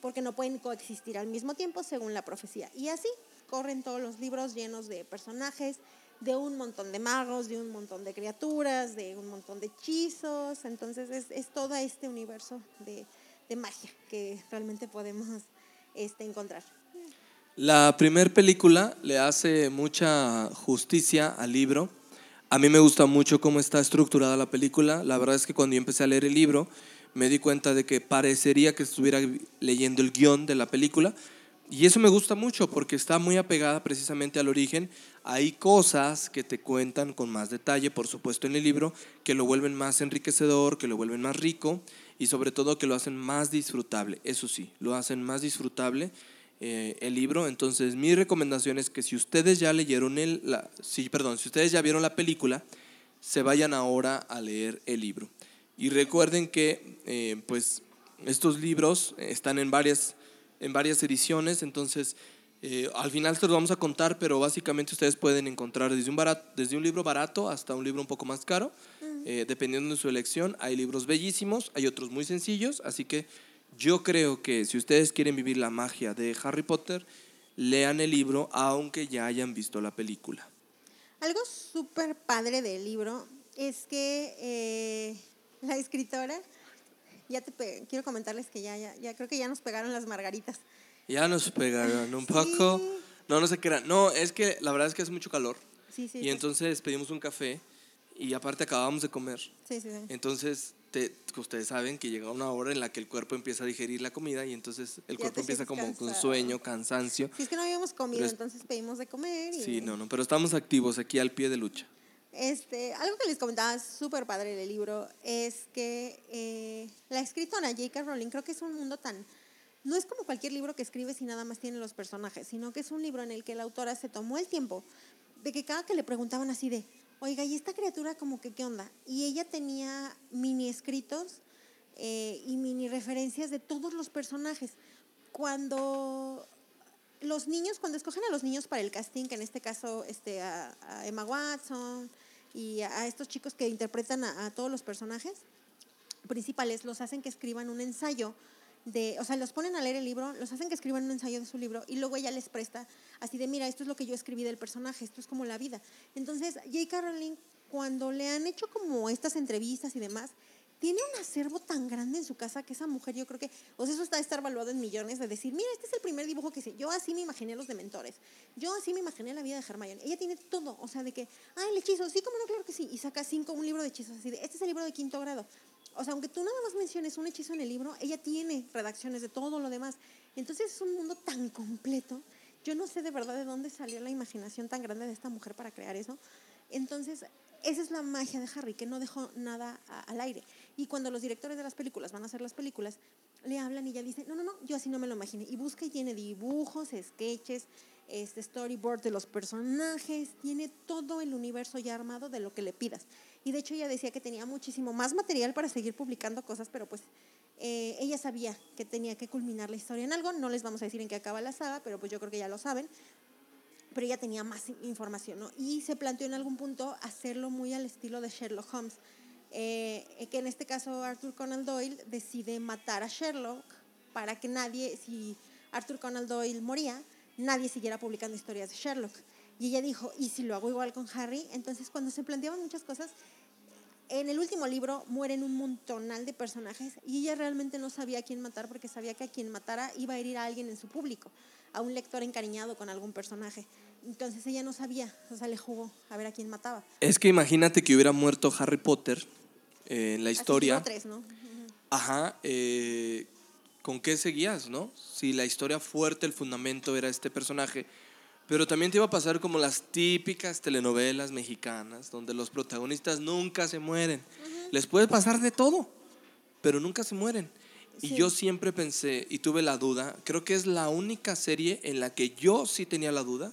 Speaker 2: porque no pueden coexistir al mismo tiempo según la profecía. Y así corren todos los libros llenos de personajes, de un montón de magos, de un montón de criaturas, de un montón de hechizos. Entonces es, es todo este universo de, de, magia que realmente podemos este, encontrar.
Speaker 1: La primera película le hace mucha justicia al libro. A mí me gusta mucho cómo está estructurada la película. La verdad es que cuando yo empecé a leer el libro, me di cuenta de que parecería que estuviera leyendo el guion de la película. Y eso me gusta mucho porque está muy apegada precisamente al origen, hay cosas que te cuentan con más detalle, por supuesto, en el libro, que lo vuelven más enriquecedor, que lo vuelven más rico y sobre todo que lo hacen más disfrutable. Eso sí, lo hacen más disfrutable eh, el libro. Entonces, mi recomendación es que si ustedes ya leyeron el, la, sí, perdón, si ustedes ya vieron la película, se vayan ahora a leer el libro. Y recuerden que, eh, pues, estos libros están en varias, en varias ediciones, entonces eh, al final se los vamos a contar, pero básicamente ustedes pueden encontrar desde un, barato, desde un libro barato hasta un libro un poco más caro, eh, dependiendo de su elección. Hay libros bellísimos, hay otros muy sencillos, así que yo creo que si ustedes quieren vivir la magia de Harry Potter, lean el libro aunque ya hayan visto la película.
Speaker 2: Algo súper padre del libro es que eh, la escritora, ya te quiero comentarles que ya, ya, ya creo que ya nos pegaron las margaritas.
Speaker 1: Ya nos pegaron un poco. No, no sé qué era. No, es que la verdad es que hace mucho calor.
Speaker 2: Sí, sí.
Speaker 1: Y entonces pedimos un café y aparte acabamos de comer.
Speaker 2: Sí, sí, sí.
Speaker 1: Entonces, te, ustedes saben que llega una hora en la que el cuerpo empieza a digerir la comida y entonces el cuerpo empieza como con sueño, cansancio.
Speaker 2: Sí, es que no habíamos comido, entonces pedimos de comer. Y...
Speaker 1: Sí, no, no, pero estamos activos aquí al pie de lucha.
Speaker 2: Este, algo que les comentaba súper padre del libro es que eh, la escritora J.K. Rowling creo que es un mundo tan no es como cualquier libro que escribes y nada más tiene los personajes, sino que es un libro en el que la autora se tomó el tiempo de que cada que le preguntaban así de, oiga, ¿y esta criatura como que qué onda? Y ella tenía mini escritos eh, y mini referencias de todos los personajes. Cuando los niños, cuando escogen a los niños para el casting, que en este caso este, a, Emma Watson y a, estos chicos que interpretan a, a todos los personajes principales, los hacen que escriban un ensayo de, o sea, los ponen a leer el libro, los hacen que escriban un ensayo de su libro y luego ella les presta así de, mira, esto es lo que yo escribí del personaje, esto es como la vida. Entonces, J.K. Rowling, cuando le han hecho como estas entrevistas y demás, tiene un acervo tan grande en su casa que esa mujer yo creo que, o sea, eso está estar evaluado en millones de decir, mira, este es el primer dibujo que hice, yo así me imaginé los dementores, yo así me imaginé la vida de Hermione, ella tiene todo, o sea, de que, ah, el hechizo, sí, como no, claro que sí, y saca cinco, un libro de hechizos así de, este es el libro de quinto grado, o sea, aunque tú nada más menciones un hechizo en el libro, ella tiene redacciones de todo lo demás. Entonces es un mundo tan completo. Yo no sé de verdad de dónde salió la imaginación tan grande de esta mujer para crear eso. Entonces, esa es la magia de Harry, que no dejó nada al aire. Y cuando los directores de las películas van a hacer las películas, le hablan y ella dice, no, no, no, yo así no me lo imaginé. Y busca y tiene dibujos, sketches, este storyboard de los personajes, tiene todo el universo ya armado de lo que le pidas. Y de hecho ella decía que tenía muchísimo más material para seguir publicando cosas, pero pues eh, ella sabía que tenía que culminar la historia en algo. No les vamos a decir en qué acaba la saga, pero pues yo creo que ya lo saben. Pero ella tenía más información, ¿no? Y se planteó en algún punto hacerlo muy al estilo de Sherlock Holmes. Eh, que en este caso Arthur Conan Doyle decide matar a Sherlock para que nadie, si Arthur Conan Doyle moría, nadie siguiera publicando historias de Sherlock. Y ella dijo, ¿y si lo hago igual con Harry? Entonces, cuando se planteaban muchas cosas, en el último libro mueren un montonal de personajes y ella realmente no sabía a quién matar porque sabía que a quien matara iba a herir a alguien en su público, a un lector encariñado con algún personaje. Entonces ella no sabía, o sea, le jugó a ver a quién mataba.
Speaker 1: Es que imagínate que hubiera muerto Harry Potter eh, en la historia.
Speaker 2: Tres, ¿no?
Speaker 1: Ajá, eh, ¿con qué seguías, no? Si la historia fuerte, el fundamento era este personaje pero también te iba a pasar como las típicas telenovelas mexicanas, donde los protagonistas nunca se mueren. Les puede pasar de todo, pero nunca se mueren. Y yo siempre pensé, y tuve la duda, creo que es la única serie en la que yo sí tenía la duda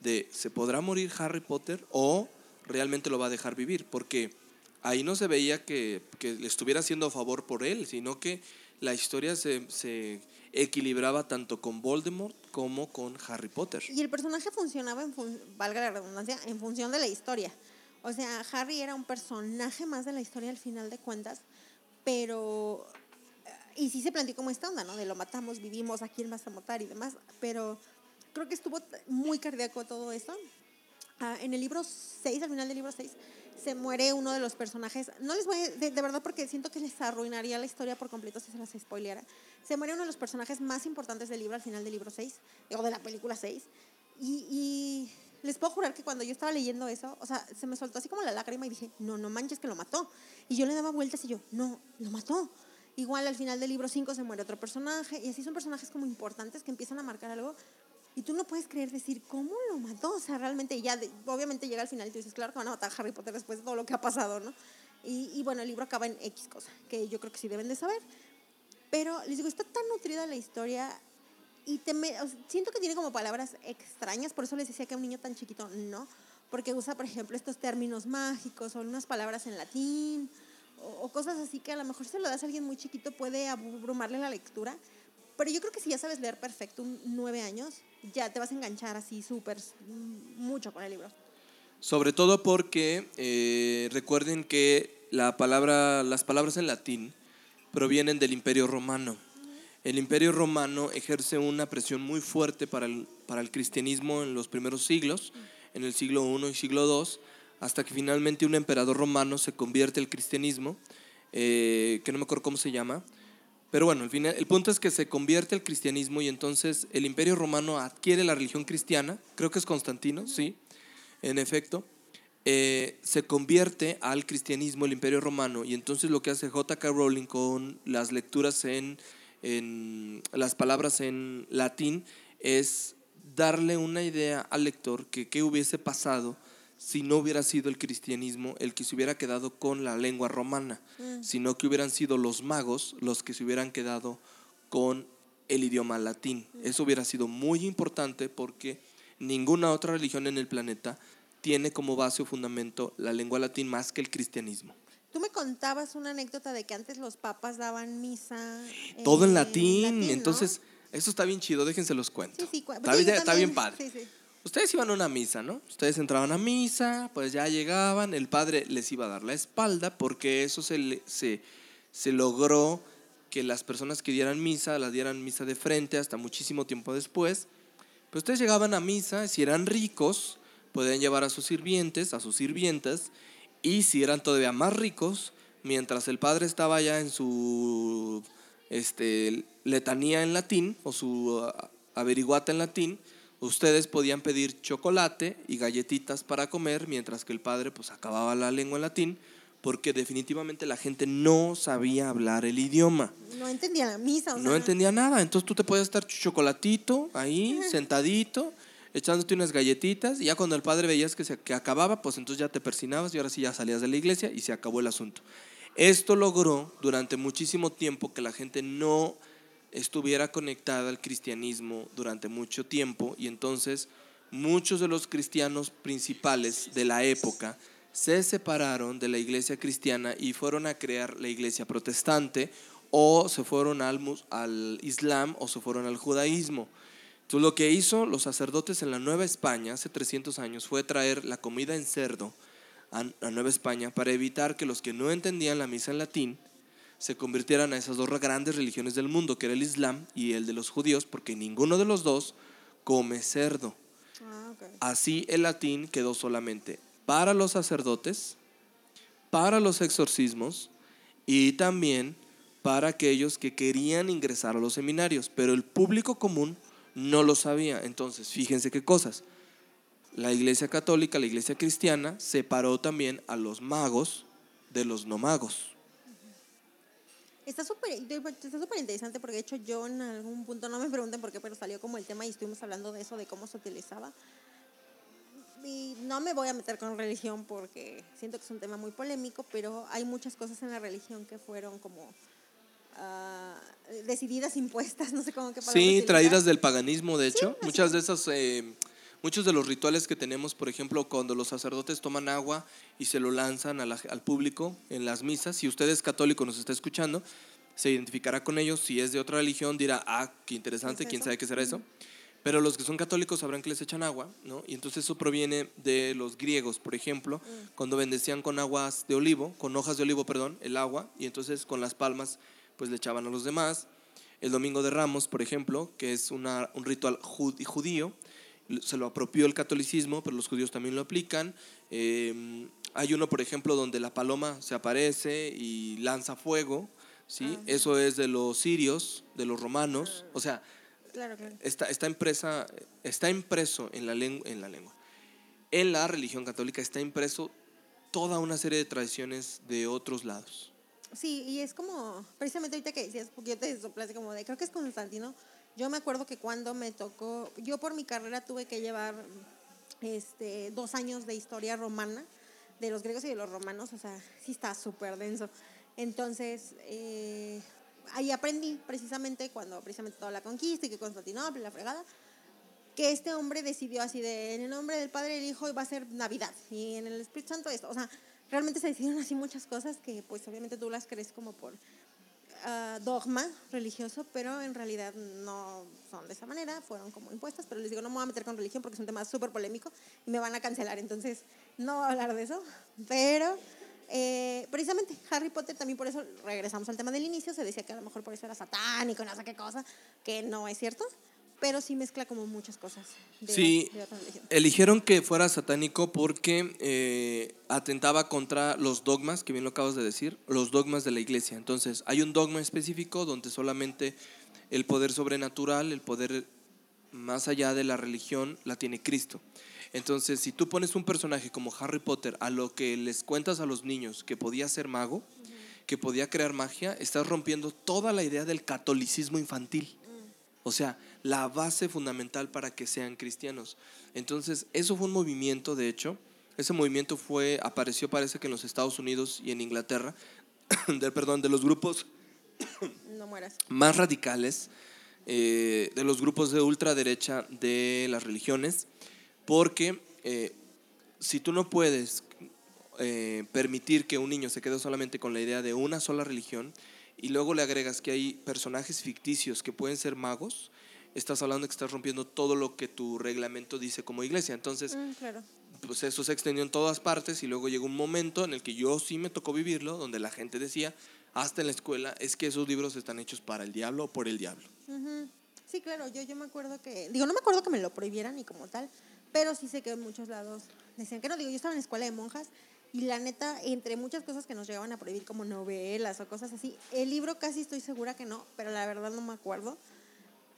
Speaker 1: de, ¿se podrá morir Harry Potter o realmente lo va a dejar vivir? Porque ahí no se veía que, que le estuviera haciendo favor por él, sino que la historia se, se equilibraba tanto con Voldemort como con Harry Potter.
Speaker 2: Y el personaje funcionaba, en valga la redundancia, en función de la historia. O sea, Harry era un personaje más de la historia al final de cuentas, pero... Y sí se planteó como esta onda, ¿no? De lo matamos, vivimos, a quién vas a matar y demás, pero creo que estuvo muy cardíaco todo esto. Ah, en el libro 6, al final del libro 6, se muere uno de los personajes. No les voy a, de, verdad porque siento que les arruinaría la historia por completo si se las spoileara. Se muere uno de los personajes más importantes del libro al final del libro 6, o de la película 6. Y, y, les puedo jurar que cuando yo estaba leyendo eso, o sea, se me soltó así como la lágrima y dije, no, no manches que lo mató. Y yo le daba vueltas y yo, no, lo mató. Igual al final del libro 5 se muere otro personaje y así son personajes como importantes que empiezan a marcar algo Y tú no puedes creer decir, ¿cómo lo mató? O sea, realmente ya, de- obviamente llega al final y tú dices, claro que van a matar a Harry Potter después de todo lo que ha pasado, ¿no? Y, y bueno, el libro acaba en X cosa, que yo creo que sí deben de saber. Pero les digo, está tan nutrida la historia y te me- o sea, siento que tiene como palabras extrañas, por eso les decía que a un niño tan chiquito no, porque usa, por ejemplo, estos términos mágicos o unas palabras en latín o, o cosas así que a lo mejor se lo das a alguien muy chiquito puede abrumarle la lectura. Pero yo creo que si ya sabes leer perfecto, un nueve años, ya te vas a enganchar así súper, mm, mucho con el libro.
Speaker 1: Sobre todo porque eh, recuerden que la palabra, las palabras en latín provienen del Imperio Romano. El Imperio Romano ejerce una presión muy fuerte para el, para el cristianismo en los primeros siglos, en el siglo I y siglo II, hasta que finalmente un emperador romano se convierte al cristianismo, eh, que no me acuerdo cómo se llama, pero bueno, al final, el punto es que se convierte al cristianismo y entonces el Imperio Romano adquiere la religión cristiana, creo que es Constantino, sí, en efecto, eh, se convierte al cristianismo el Imperio Romano y entonces lo que hace J.K. Rowling con las lecturas en, en las palabras en latín es darle una idea al lector que qué hubiese pasado si no hubiera sido el cristianismo el que se hubiera quedado con la lengua romana, sino que hubieran sido los magos los que se hubieran quedado con el idioma latín. Eso hubiera sido muy importante porque ninguna otra religión en el planeta tiene como base o fundamento la lengua latín más que el cristianismo.
Speaker 2: Tú me contabas una anécdota de que antes los papas daban misa.
Speaker 1: Todo en latín,
Speaker 2: ¿no?
Speaker 1: entonces eso está bien chido, déjense los cuento.
Speaker 2: Sí, sí,
Speaker 1: está,
Speaker 2: sí, yo
Speaker 1: bien, está bien padre. Ustedes iban a una misa, ¿no? Ustedes entraban a misa, pues ya llegaban, el padre les iba a dar la espalda porque eso se, se, se logró que las personas que dieran misa, la dieran misa de frente hasta muchísimo tiempo después. Pues ustedes llegaban a misa, si eran ricos, podían llevar a sus sirvientes, a sus sirvientas, y si eran todavía más ricos, mientras el padre estaba ya en su este, letanía en latín o su ah, averiguata en latín, ustedes podían pedir chocolate y galletitas para comer, mientras que el padre pues acababa la lengua en latín, porque definitivamente la gente no sabía hablar el idioma.
Speaker 2: No entendía la misa. O
Speaker 1: No
Speaker 2: sea,
Speaker 1: entendía nada. Entonces tú te podías estar chocolatito ahí, sentadito, echándote unas galletitas. Y ya cuando el padre veías que, se, que acababa, pues entonces ya te persinabas y ahora sí ya salías de la iglesia y se acabó el asunto. Esto logró durante muchísimo tiempo que la gente no estuviera conectada al cristianismo durante mucho tiempo. Y entonces muchos de los cristianos principales de la época se separaron de la iglesia cristiana y fueron a crear la iglesia protestante o se fueron al, al Islam o se fueron al judaísmo. Entonces lo que hizo los sacerdotes en la Nueva España hace 300 años fue traer la comida en cerdo a, a Nueva España para evitar que los que no entendían la misa en latín se convirtieran a esas dos grandes religiones del mundo, que era el Islam y el de los judíos, porque ninguno de los dos come cerdo.
Speaker 2: Ah.
Speaker 1: Así el latín quedó solamente para los sacerdotes, para los exorcismos y también para aquellos que querían ingresar a los seminarios, pero el público común no lo sabía. Entonces, fíjense qué cosas. La iglesia católica, la iglesia cristiana, separó también a los magos de los no magos.
Speaker 2: Está súper está súper interesante porque de hecho yo en algún punto, no me pregunten por qué, pero salió como el tema y estuvimos hablando de eso, de cómo se utilizaba. Y no me voy a meter con religión porque siento que es un tema muy polémico, pero hay muchas cosas en la religión que fueron como ah, decididas, impuestas, no sé cómo palabra
Speaker 1: Sí,
Speaker 2: utilizar.
Speaker 1: traídas del paganismo, de hecho. Muchas de esas, eh, muchos de los rituales que tenemos, por ejemplo, cuando los sacerdotes toman agua y se lo lanzan la- al público en las misas, si usted es católico, nos está escuchando, se identificará con ellos. Si es de otra religión, dirá, ah, qué interesante,
Speaker 2: ¿Qué es
Speaker 1: quién sabe qué será eso. Pero los que son católicos sabrán que les echan agua, ¿no? Y entonces eso proviene de los griegos, por ejemplo, cuando bendecían con aguas de olivo, con hojas de olivo, perdón, el agua, y entonces con las palmas pues le echaban a los demás. El Domingo de Ramos, por ejemplo, que es una- un ritual ju- judío, se lo apropió el catolicismo, pero los judíos también lo aplican. Eh, hay uno, por ejemplo, donde la paloma se aparece y lanza fuego, ¿sí? Eso es de los sirios, de los romanos, o sea,
Speaker 2: Claro, claro.
Speaker 1: está, está, impresa, está impreso en la, lengua, en la lengua. En la religión católica está impreso toda una serie de tradiciones de otros lados.
Speaker 2: Sí, y es como, precisamente ahorita que decías, porque yo te soplaste como de, creo que es Constantino, Yo me acuerdo que cuando me tocó, yo por mi carrera tuve que llevar este, dos años de historia romana, de los griegos y de los romanos, o sea, sí está súper denso. Entonces, eh, ahí aprendí precisamente cuando precisamente toda la conquista y que Constantinopla, la fregada, que este hombre decidió así de, en el nombre del Padre y del Hijo va a ser Navidad y en el Espíritu Santo esto, o sea, realmente se decidieron así muchas cosas que pues obviamente tú las crees como por ah, dogma religioso, pero en realidad no son de esa manera, fueron como impuestas, pero les digo, no me voy a meter con religión porque es un tema súper polémico y me van a cancelar, entonces no voy a hablar de eso, pero eh, precisamente Harry Potter también por eso regresamos al tema del inicio, se decía que a lo mejor por eso era satánico, no sé qué cosa, que no es cierto, pero sí mezcla como muchas cosas. De,
Speaker 1: Sí,
Speaker 2: de otra religión.
Speaker 1: eligieron que fuera satánico porque eh, atentaba contra los dogmas, que bien lo acabas de decir, los dogmas de la iglesia. Entonces, hay un dogma específico donde solamente el poder sobrenatural, el poder más allá de la religión, la tiene Cristo. Entonces, si tú pones un personaje como Harry Potter a lo que les cuentas a los niños que podía ser mago, que podía crear magia, estás rompiendo toda la idea del catolicismo infantil. O sea, la base fundamental para que sean cristianos. Entonces, eso fue un movimiento, de hecho. Ese movimiento fue, apareció parece que en los Estados Unidos y en Inglaterra, de, perdón, de los grupos
Speaker 2: No
Speaker 1: más radicales, eh, de los grupos de ultraderecha de las religiones, porque eh, si tú no puedes eh, permitir que un niño se quede solamente con la idea de una sola religión y luego le agregas que hay personajes ficticios que pueden ser magos, estás hablando que estás rompiendo todo lo que tu reglamento dice como iglesia. Entonces,
Speaker 2: Mm, claro.
Speaker 1: pues eso se extendió en todas partes y luego llegó un momento en el que yo sí me tocó vivirlo, donde la gente decía, hasta en la escuela, es que esos libros están hechos para el diablo o por el diablo.
Speaker 2: Sí, claro, yo, yo me acuerdo que, digo, no me acuerdo que me lo prohibieran ni como tal, pero sí sé que en muchos lados decían que no, digo, yo estaba en escuela de monjas y la neta, entre muchas cosas que nos llegaban a prohibir como novelas o cosas así, el libro casi estoy segura que no, pero la verdad no me acuerdo,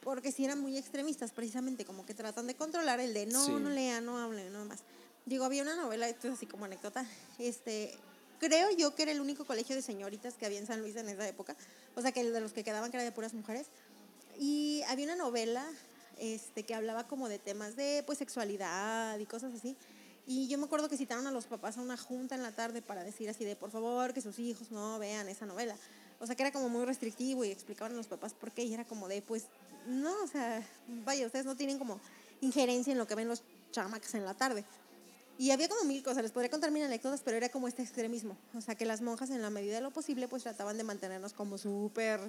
Speaker 2: porque sí eran muy extremistas precisamente, como que tratan de controlar el de no,
Speaker 1: Sí.
Speaker 2: no lean, no hablen, no más. Digo, había una novela, esto es así como anécdota, este, creo yo que era el único colegio de señoritas que había en San Luis en esa época, o sea que el de los que quedaban que era de puras mujeres, y había una novela este, que hablaba como de temas de pues sexualidad y cosas así. Y yo me acuerdo que citaron a los papás a una junta en la tarde para decir así de por favor que sus hijos no vean esa novela. O sea que era como muy restrictivo y explicaban a los papás por qué y era como de pues no, o sea, vaya, ustedes no tienen como injerencia en lo que ven los chamacos en la tarde. Y había como mil cosas, les podría contar mil anécdotas, pero era como este extremismo. O sea, que las monjas en la medida de lo posible pues trataban de mantenernos como súper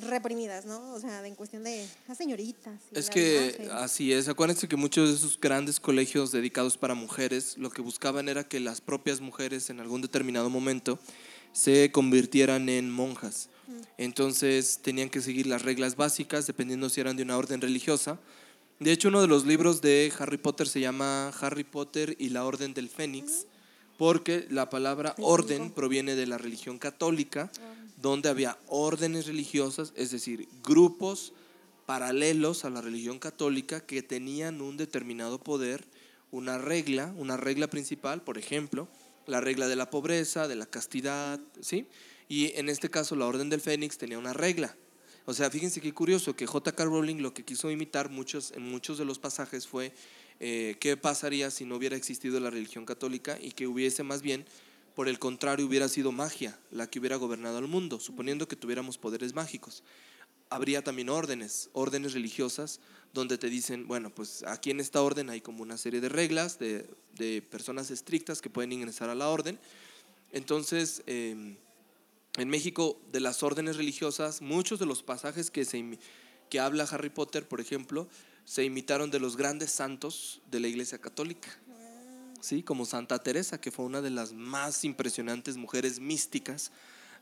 Speaker 2: reprimidas, ¿no? O sea, en cuestión de las señoritas. y
Speaker 1: Es que así es. Acuérdense que muchos de esos grandes colegios dedicados para mujeres lo que buscaban era que las propias mujeres en algún determinado momento se convirtieran en monjas. Entonces tenían que seguir las reglas básicas dependiendo si eran de una orden religiosa. De hecho, uno de los libros de Harry Potter se llama Harry Potter y la Orden del Fénix, porque la palabra orden proviene de la religión católica, donde había órdenes religiosas, es decir, grupos paralelos a la religión católica que tenían un determinado poder, una regla, una regla principal, por ejemplo, la regla de la pobreza, de la castidad, ¿sí? Y en este caso la Orden del Fénix tenía una regla. O sea, fíjense qué curioso que J.K. Rowling lo que quiso imitar muchos, en muchos de los pasajes fue eh, qué pasaría si no hubiera existido la religión católica y que hubiese más bien, por el contrario, hubiera sido magia la que hubiera gobernado el mundo, suponiendo que tuviéramos poderes mágicos. Habría también órdenes, órdenes religiosas, donde te dicen, bueno, pues aquí en esta orden hay como una serie de reglas de, de personas estrictas que pueden ingresar a la orden. Entonces, eh, en México, de las órdenes religiosas, muchos de los pasajes que, se, que habla Harry Potter, por ejemplo, se imitaron de los grandes santos de la Iglesia Católica. ¿Sí? Como Santa Teresa, que fue una de las más impresionantes mujeres místicas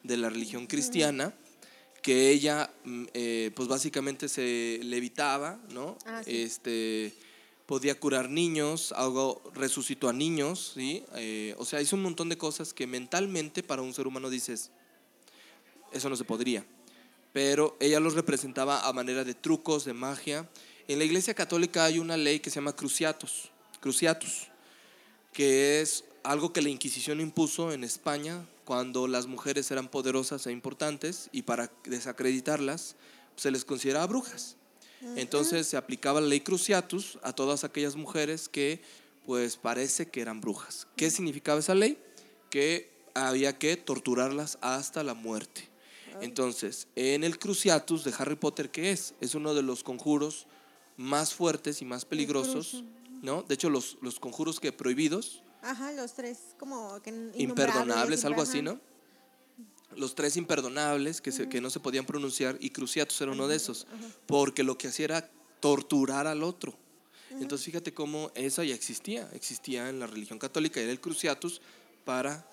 Speaker 1: de la religión cristiana, que ella, mm, eh, pues básicamente se levitaba, ¿no?
Speaker 2: Ah, sí.
Speaker 1: Este podía curar niños, algo resucitó a niños, ¿sí? Eh, o sea, hizo un montón de cosas que mentalmente para un ser humano dices, eso no se podría. Pero ella los representaba a manera de trucos, de magia. En la Iglesia Católica hay una ley que se llama cruciatus, cruciatus, que es algo que la Inquisición impuso en España cuando las mujeres eran poderosas e importantes y para desacreditarlas se les consideraba brujas. Entonces se aplicaba la ley cruciatus a todas aquellas mujeres que pues parece que eran brujas. ¿Qué significaba esa ley? Que había que torturarlas hasta la muerte. Entonces, en el Cruciatus de Harry Potter, ¿qué es? Es uno de los conjuros más fuertes y más peligrosos, ¿no? De hecho, los, los conjuros que prohibidos.
Speaker 2: Ajá, los tres como que
Speaker 1: imperdonables, algo así, ¿no? Los tres imperdonables que, se, que no se podían pronunciar y Cruciatus era uno de esos, porque lo que hacía era torturar al otro. Entonces fíjate cómo esa ya existía, existía en la religión católica, era el Cruciatus para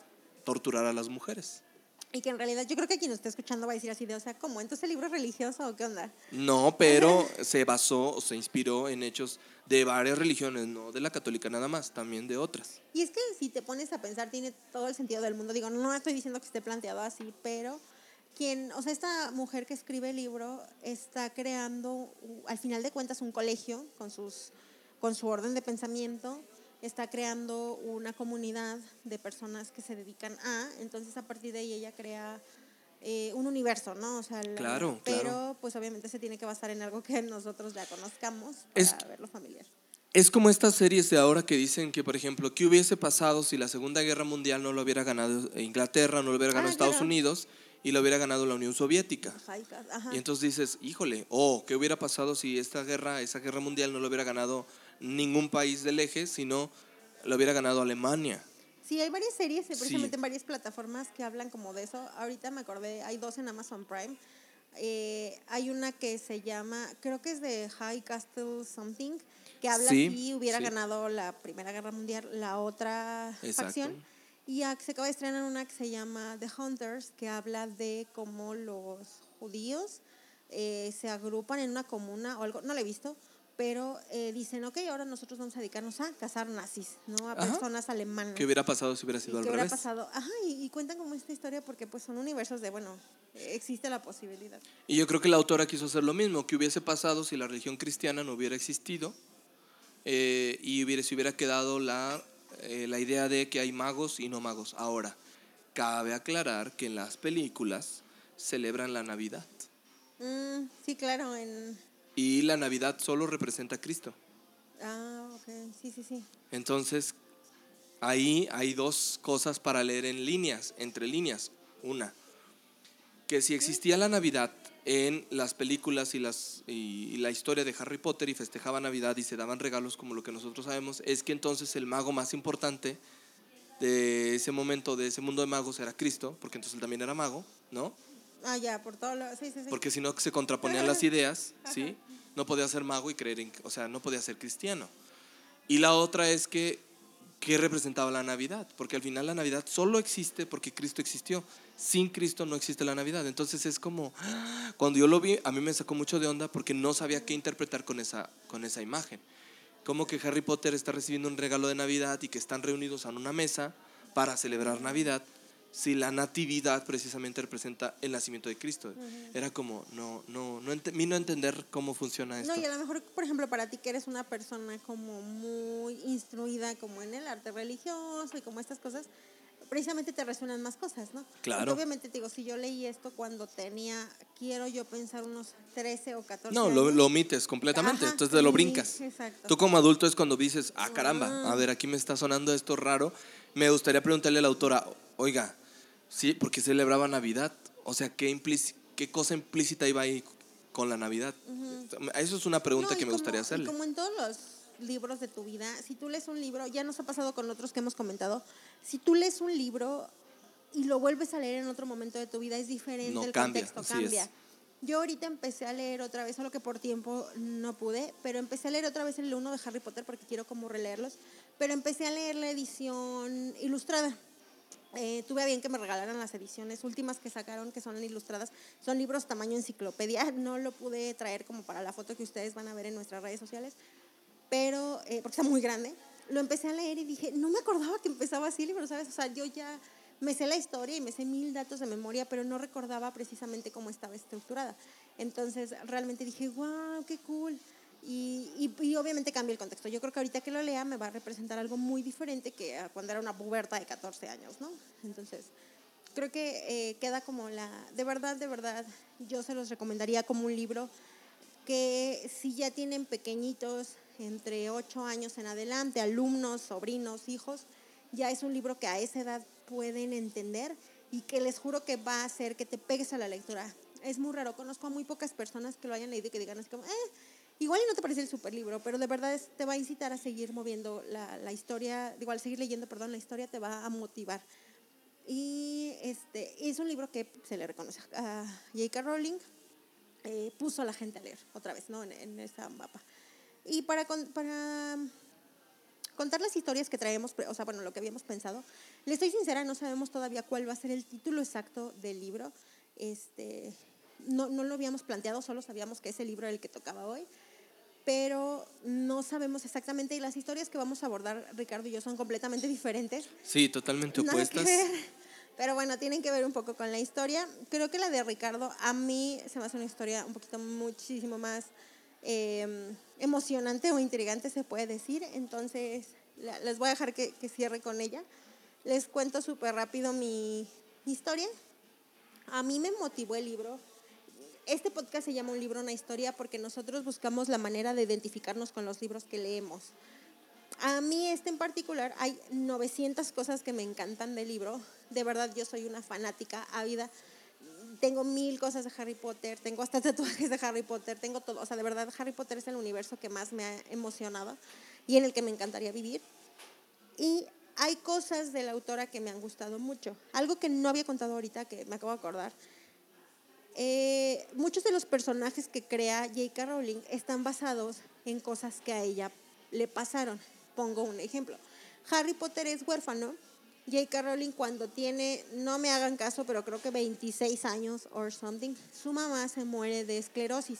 Speaker 1: torturar a las mujeres.
Speaker 2: Y que en realidad yo creo que quien nos está escuchando va a decir así de, o sea, ¿cómo? ¿Entonces el libro es religioso o qué onda?
Speaker 1: No, pero se basó o se inspiró en hechos de varias religiones, no de la católica nada más, también de otras.
Speaker 2: Y es que si te pones a pensar, tiene todo el sentido del mundo. Digo, no estoy diciendo que esté planteado así, pero quien, o sea, esta mujer que escribe el libro está creando, al final de cuentas, un colegio con, sus, con su orden de pensamiento está creando una comunidad de personas que se dedican a, entonces a partir de ahí ella crea eh, un universo, ¿no? O sea,
Speaker 1: claro,
Speaker 2: pero pues obviamente se tiene que basar en algo que nosotros ya conozcamos para es, verlo familiar.
Speaker 1: Es como estas series de ahora que dicen que, por ejemplo, ¿qué hubiese pasado si la Segunda Guerra Mundial no lo hubiera ganado Inglaterra, no lo hubiera ganado ah, Estados Unidos y lo hubiera ganado la Unión Soviética? Y entonces dices, híjole, oh, ¿qué hubiera pasado si esta guerra, esa guerra mundial no lo hubiera ganado ningún país del eje, sino lo hubiera ganado Alemania.
Speaker 2: Sí, hay varias series, precisamente en varias plataformas que hablan como de eso. Ahorita me acordé, hay dos en Amazon Prime. Eh, hay una que se llama, creo que es de High Castle Something, que habla si hubiera ganado la Primera Guerra Mundial la otra facción. Y se acaba de estrenar una que se llama The Hunters, que habla de cómo los judíos eh, se agrupan en una comuna o algo, no la he visto, pero eh, dicen, ok, ahora nosotros vamos a dedicarnos a cazar nazis, ¿no? A personas alemanas.
Speaker 1: ¿Qué hubiera pasado si hubiera sido al
Speaker 2: ¿Qué
Speaker 1: hubiera
Speaker 2: pasado? Ajá, y, cuentan como esta historia porque pues son universos de, bueno, existe la posibilidad.
Speaker 1: Y yo creo que la autora quiso hacer lo mismo, que hubiese pasado si la religión cristiana no hubiera existido eh, y hubiera, se hubiera quedado la, eh, la idea de que hay magos y no magos. Ahora, cabe aclarar que en las películas celebran la Navidad.
Speaker 2: Mm, sí, claro, en
Speaker 1: y la Navidad solo representa a Cristo.
Speaker 2: Ah, ok, sí, sí, sí.
Speaker 1: Entonces, ahí hay dos cosas para leer en líneas, entre líneas. Una, que si existía la Navidad en las películas y, las, y, la historia de Harry Potter y festejaba Navidad y se daban regalos como lo que nosotros sabemos, es que entonces el mago más importante de ese momento, de ese mundo de magos, era Cristo, porque entonces él también era mago, ¿no?
Speaker 2: Ah, ya, por todo lo... Sí, sí, sí.
Speaker 1: Porque si no se contraponían las ideas, ¿sí? No podía ser mago y creer en... O sea, no podía ser cristiano. Y la otra es que, ¿qué representaba la Navidad? Porque al final la Navidad solo existe porque Cristo existió. Sin Cristo no existe la Navidad. Entonces es como, cuando yo lo vi, a mí me sacó mucho de onda porque no sabía qué interpretar con esa, con esa imagen. Como que Harry Potter está recibiendo un regalo de Navidad y que están reunidos en una mesa para celebrar Navidad si la natividad precisamente representa el nacimiento de Cristo. Era como, no, no, no, no entender cómo funciona esto.
Speaker 2: No, y a lo mejor, por ejemplo, para ti que eres una persona como muy instruida como en el arte religioso y como estas cosas, precisamente te resuenan más cosas, ¿no?
Speaker 1: Claro.
Speaker 2: obviamente te digo, si yo leí esto cuando tenía, quiero yo pensar unos 13 o 14
Speaker 1: No, Lo, lo omites completamente, entonces te lo brincas.
Speaker 2: Exacto.
Speaker 1: Tú como adulto es cuando dices, ah, caramba, a ver, aquí me está sonando esto raro. Me gustaría preguntarle a la autora, oiga, Sí, porque celebraba Navidad. O sea, ¿qué, qué cosa implícita iba ahí con la Navidad? Eso es una pregunta que me gustaría hacerle.
Speaker 2: como en todos los libros de tu vida, si tú lees un libro, ya nos ha pasado con otros que hemos comentado, si tú lees un libro y lo vuelves a leer en otro momento de tu vida, es diferente, el contexto cambia. Yo ahorita empecé a leer otra vez, solo que por tiempo no pude, pero empecé a leer otra vez el uno de Harry Potter porque quiero como releerlos, pero empecé a leer la edición ilustrada eh, tuve a bien que me regalaran las ediciones últimas que sacaron, que son ilustradas. Son libros tamaño enciclopedia. No lo pude traer como para la foto que ustedes van a ver en nuestras redes sociales, pero eh, porque está muy grande. Lo empecé a leer y dije, no me acordaba que empezaba así el libro, ¿sabes? O sea, yo ya me sé la historia y me sé mil datos de memoria, pero no recordaba precisamente cómo estaba estructurada. Entonces, realmente dije, wow, qué cool. Y, y, obviamente cambia el contexto. Yo creo que ahorita que lo lea me va a representar algo muy diferente que cuando era una puberta de 14 años, ¿no? Entonces, creo que eh, queda como la... De verdad, de verdad, yo se los recomendaría como un libro que si ya tienen pequeñitos entre 8 años en adelante, alumnos, sobrinos, hijos, ya es un libro que a esa edad pueden entender y que les juro que va a hacer que te pegues a la lectura. Es muy raro, conozco a muy pocas personas que lo hayan leído y que digan así como, eh, igual y no te parece el super libro, pero de verdad te va a incitar a seguir moviendo la, la historia, igual seguir leyendo, perdón, la historia te va a motivar. Y este, es un libro que se le reconoce a J.K. Rowling, eh, puso a la gente a leer otra vez, ¿no? En, en esa mapa. Y para, para contar las historias que traemos, o sea, bueno, lo que habíamos pensado, le estoy sincera, no sabemos todavía cuál va a ser el título exacto del libro. Este, no, no lo habíamos planteado, solo sabíamos que ese libro era el que tocaba hoy, pero no sabemos exactamente y las historias que vamos a abordar, Ricardo y yo, son completamente diferentes.
Speaker 1: Sí, totalmente opuestas.
Speaker 2: Pero bueno, tienen que ver un poco con la historia. Creo que la de Ricardo a mí se me hace una historia un poquito muchísimo más eh, emocionante o intrigante, se puede decir. Entonces, les voy a dejar que, que cierre con ella. Les cuento súper rápido mi, mi historia. A mí me motivó el libro. Este podcast se llama Un libro, una historia porque nosotros buscamos la manera de identificarnos con los libros que leemos. A mí este en particular, hay 900 cosas que me encantan del libro. De verdad, yo soy una fanática ávida. Tengo mil cosas de Harry Potter, tengo hasta tatuajes de Harry Potter, tengo todo. O sea, de verdad, Harry Potter es el universo que más me ha emocionado y en el que me encantaría vivir. Y hay cosas de la autora que me han gustado mucho. Algo que no había contado ahorita, que me acabo de acordar. Eh, muchos de los personajes que crea J.K. Rowling están basados en cosas que a ella le pasaron. Pongo un ejemplo. Harry Potter es huérfano. J.K. Rowling cuando tiene, no me hagan caso, pero creo que 26 años or something, su mamá se muere de esclerosis.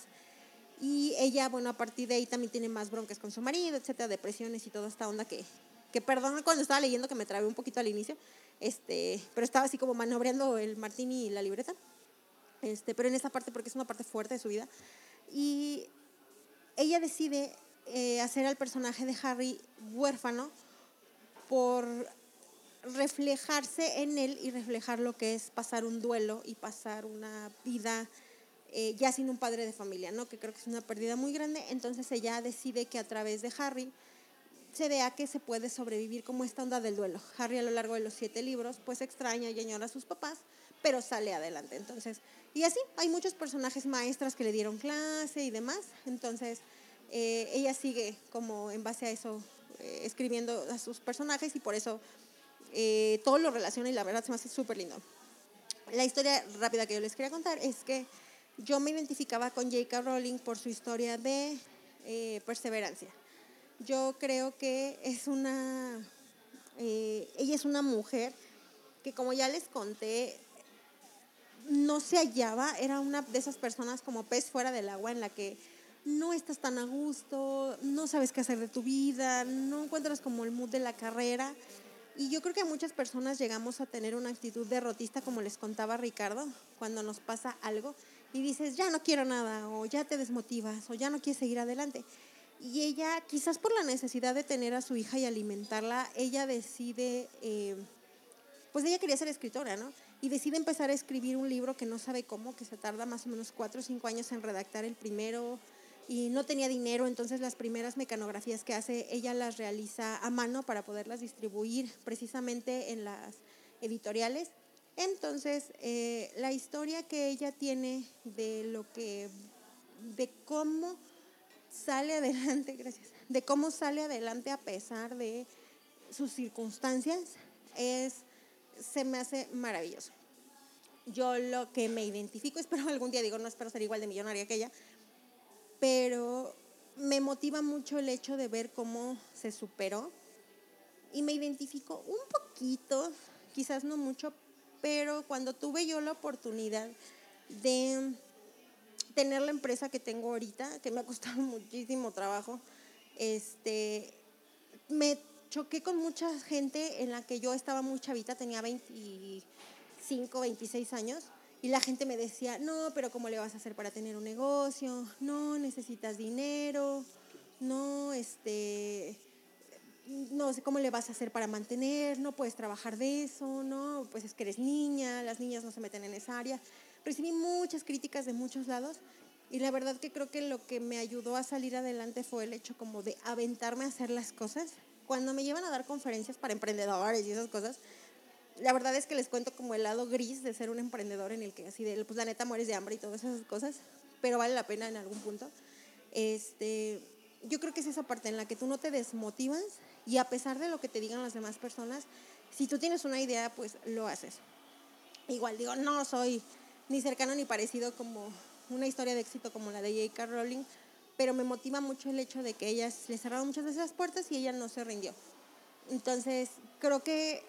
Speaker 2: Y ella, bueno, a partir de ahí también tiene más broncas con su marido, etcétera, depresiones y toda esta onda que, que perdón cuando estaba leyendo que me trabé un poquito al inicio, este, pero estaba así como manobreando el martini y la libreta. Este, pero en esa parte porque es una parte fuerte de su vida. Y ella decide eh, hacer al personaje de Harry huérfano por reflejarse en él y reflejar lo que es pasar un duelo y pasar una vida eh, ya sin un padre de familia, ¿no? que creo que es una pérdida muy grande. Entonces ella decide que a través de Harry se vea que se puede sobrevivir como esta onda del duelo. Harry a lo largo de los siete libros pues extraña y añora a sus papás, pero sale adelante. Entonces, y así, hay muchos personajes maestras que le dieron clase y demás. Entonces, eh, ella sigue como en base a eso eh, escribiendo a sus personajes y por eso eh, todo lo relaciona y la verdad se me hace súper lindo. La historia rápida que yo les quería contar es que yo me identificaba con J.K. Rowling por su historia de perseverancia yo creo que es una, eh, ella es una mujer que como ya les conté, no se hallaba, era una de esas personas como pez fuera del agua en la que no estás tan a gusto, no sabes qué hacer de tu vida, no encuentras como el mood de la carrera. Y yo creo que muchas personas llegamos a tener una actitud derrotista, como les contaba Ricardo, cuando nos pasa algo y dices, ya no quiero nada, o ya te desmotivas, o ya no quieres seguir adelante. Y ella, quizás por la necesidad de tener a su hija y alimentarla, ella decide, eh, pues ella quería ser escritora, ¿no? Y decide empezar a escribir un libro que no sabe cómo, que se tarda más o menos cuatro o cinco años en redactar el primero y no tenía dinero, entonces las primeras mecanografías que hace, ella las realiza a mano para poderlas distribuir precisamente en las editoriales. Entonces, eh, la historia que ella tiene de lo que, de cómo sale adelante, gracias, de cómo sale adelante a pesar de sus circunstancias, es, se me hace maravilloso. Yo lo que me identifico, espero algún día, digo, no espero ser igual de millonaria que ella, pero me motiva mucho el hecho de ver cómo se superó y me identifico un poquito, quizás no mucho, pero cuando tuve yo la oportunidad de tener la empresa que tengo ahorita, que me ha costado muchísimo trabajo, este, me choqué con mucha gente en la que yo estaba muy chavita, tenía 25, 26 años, y la gente me decía, no, pero ¿cómo le vas a hacer para tener un negocio? No, necesitas dinero, no, este, no sé cómo le vas a hacer para mantener, no puedes trabajar de eso, no, pues es que eres niña, las niñas no se meten en esa área recibí muchas críticas de muchos lados Y la verdad que creo que lo que me ayudó a salir adelante fue el hecho como de aventarme a hacer las cosas. Cuando me llevan a dar conferencias para emprendedores y esas cosas, la verdad es que les cuento como el lado gris de ser un emprendedor en el que así de, pues la neta mueres de hambre y todas esas cosas, pero vale la pena en algún punto. Este, yo creo que es esa parte en la que tú no te desmotivas y a pesar de lo que te digan las demás personas, si tú tienes una idea, pues lo haces. Igual digo, no soy ni cercano ni parecido como una historia de éxito como la de J.K. Rowling, pero me motiva mucho el hecho de que ellas le cerraron muchas veces las puertas y ella no se rindió. Entonces, creo que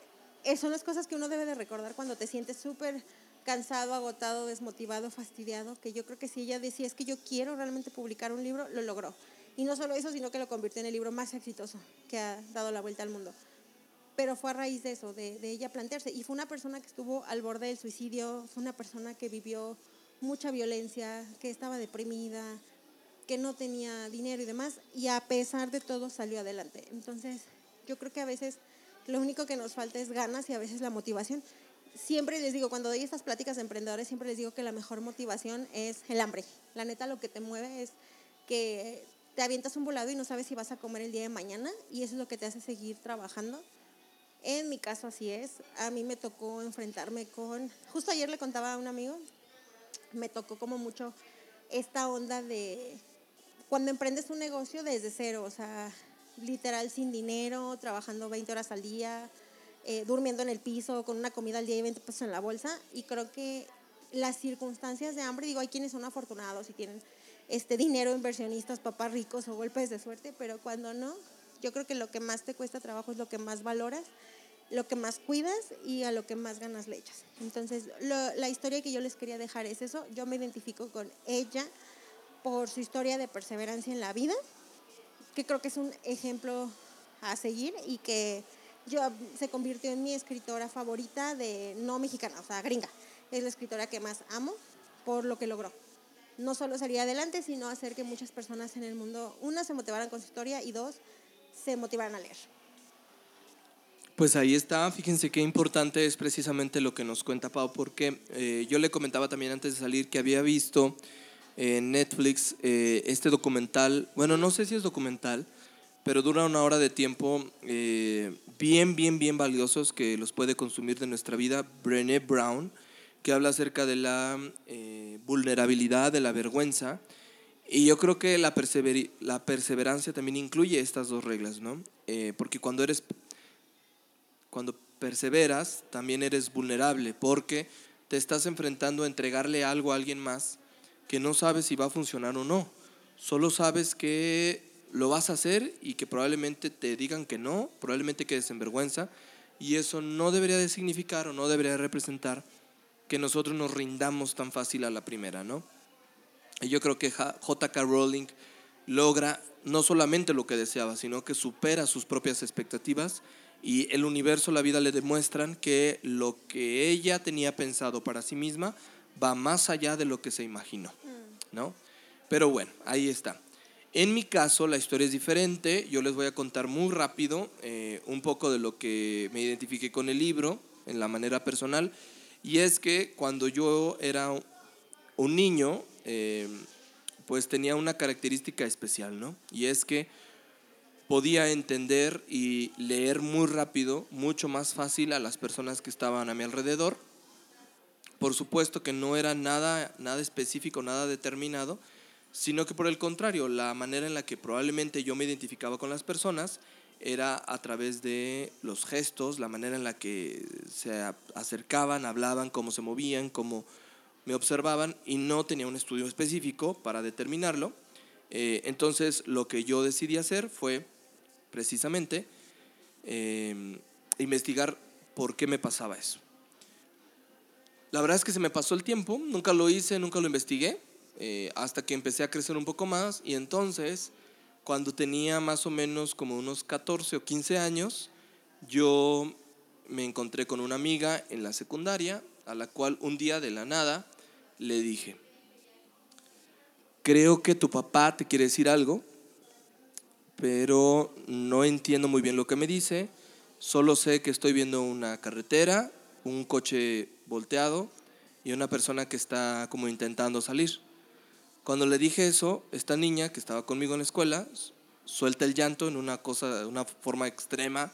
Speaker 2: son las cosas que uno debe de recordar cuando te sientes súper cansado, agotado, desmotivado, fastidiado, que yo creo que si ella decía es que yo quiero realmente publicar un libro, lo logró. Y no solo eso, sino que lo convirtió en el libro más exitoso que ha dado la vuelta al mundo. Pero fue a raíz de eso, de, de ella plantearse. Y fue una persona que estuvo al borde del suicidio, fue una persona que vivió mucha violencia, que estaba deprimida, que no tenía dinero y demás, y a pesar de todo salió adelante. Entonces, yo creo que a veces lo único que nos falta es ganas y a veces la motivación. Siempre les digo, cuando doy estas pláticas de emprendedores, siempre les digo que la mejor motivación es el hambre. La neta lo que te mueve es que te avientas un volado y no sabes si vas a comer el día de mañana y eso es lo que te hace seguir trabajando. En mi caso así es. A mí me tocó enfrentarme con, justo ayer le contaba a un amigo, me tocó como mucho esta onda de cuando emprendes un negocio desde cero, o sea, literal sin dinero, trabajando 20 horas al día, eh, durmiendo en el piso, con una comida al día y 20 pesos en la bolsa. Y creo que las circunstancias de hambre, digo, hay quienes son afortunados y tienen este dinero, inversionistas, papás ricos o golpes de suerte, pero cuando no, yo creo que lo que más te cuesta trabajo es lo que más valoras, lo que más cuidas y a lo que más ganas le echas. Entonces, la historia que yo les quería dejar es eso. Yo me identifico con ella por su historia de perseverancia en la vida que creo que es un ejemplo a seguir y que yo se convirtió en mi escritora favorita de no mexicana, o sea, gringa. Es la escritora que más amo por lo que logró. No solo salir adelante, sino hacer que muchas personas en el mundo, una, se motivaran con su historia y dos, se motivaran a leer.
Speaker 1: Pues ahí está, fíjense qué importante es precisamente lo que nos cuenta Pau, porque eh, yo le comentaba también antes de salir que había visto en Netflix eh, este documental, bueno, no sé si es documental, pero dura una hora de tiempo eh, bien, bien, bien valiosos que los puede consumir de nuestra vida, Brené Brown, que habla acerca de la eh, vulnerabilidad, de la vergüenza. Y yo creo que la, la perseverancia también incluye estas dos reglas, ¿no? porque cuando eres, cuando perseveras, también eres vulnerable, porque te estás enfrentando a entregarle algo a alguien más que no sabes si va a funcionar o no. Solo sabes que lo vas a hacer y que probablemente te digan que no, probablemente quedes en vergüenza. Y eso no debería de significar o no debería de representar que nosotros nos rindamos tan fácil a la primera, ¿no? Y yo creo que JK Rowling logra no solamente lo que deseaba, sino que supera sus propias expectativas y el universo, la vida le demuestran que lo que ella tenía pensado para sí misma va más allá de lo que se imaginó, ¿no? Pero bueno, ahí está. En mi caso, la historia es diferente. Yo les voy a contar muy rápido eh, un poco de lo que me identifiqué con el libro en la manera personal. Y es que cuando yo era un niño, eh, pues tenía una característica especial, ¿no? Y es que podía entender y leer muy rápido, mucho más fácil a las personas que estaban a mi alrededor por supuesto que no era nada, nada específico, nada determinado, sino que por el contrario, la manera en la que probablemente yo me identificaba con las personas era a través de los gestos, la manera en la que se acercaban, hablaban, cómo se movían, cómo me observaban y no tenía un estudio específico para determinarlo. Eh, entonces lo que yo decidí hacer fue precisamente eh, investigar por qué me pasaba eso. La verdad es que se me pasó el tiempo, nunca lo hice, nunca lo investigué, eh, hasta que empecé a crecer un poco más. Y entonces, cuando tenía más o menos como unos 14 o 15 años, yo me encontré con una amiga en la secundaria, a la cual un día de la nada le dije, creo que tu papá te quiere decir algo, pero no entiendo muy bien lo que me dice, solo sé que estoy viendo una carretera, un coche volteado y una persona que está como intentando salir. Cuando le dije eso, esta niña que estaba conmigo en la escuela suelta el llanto en una cosa, una forma extrema.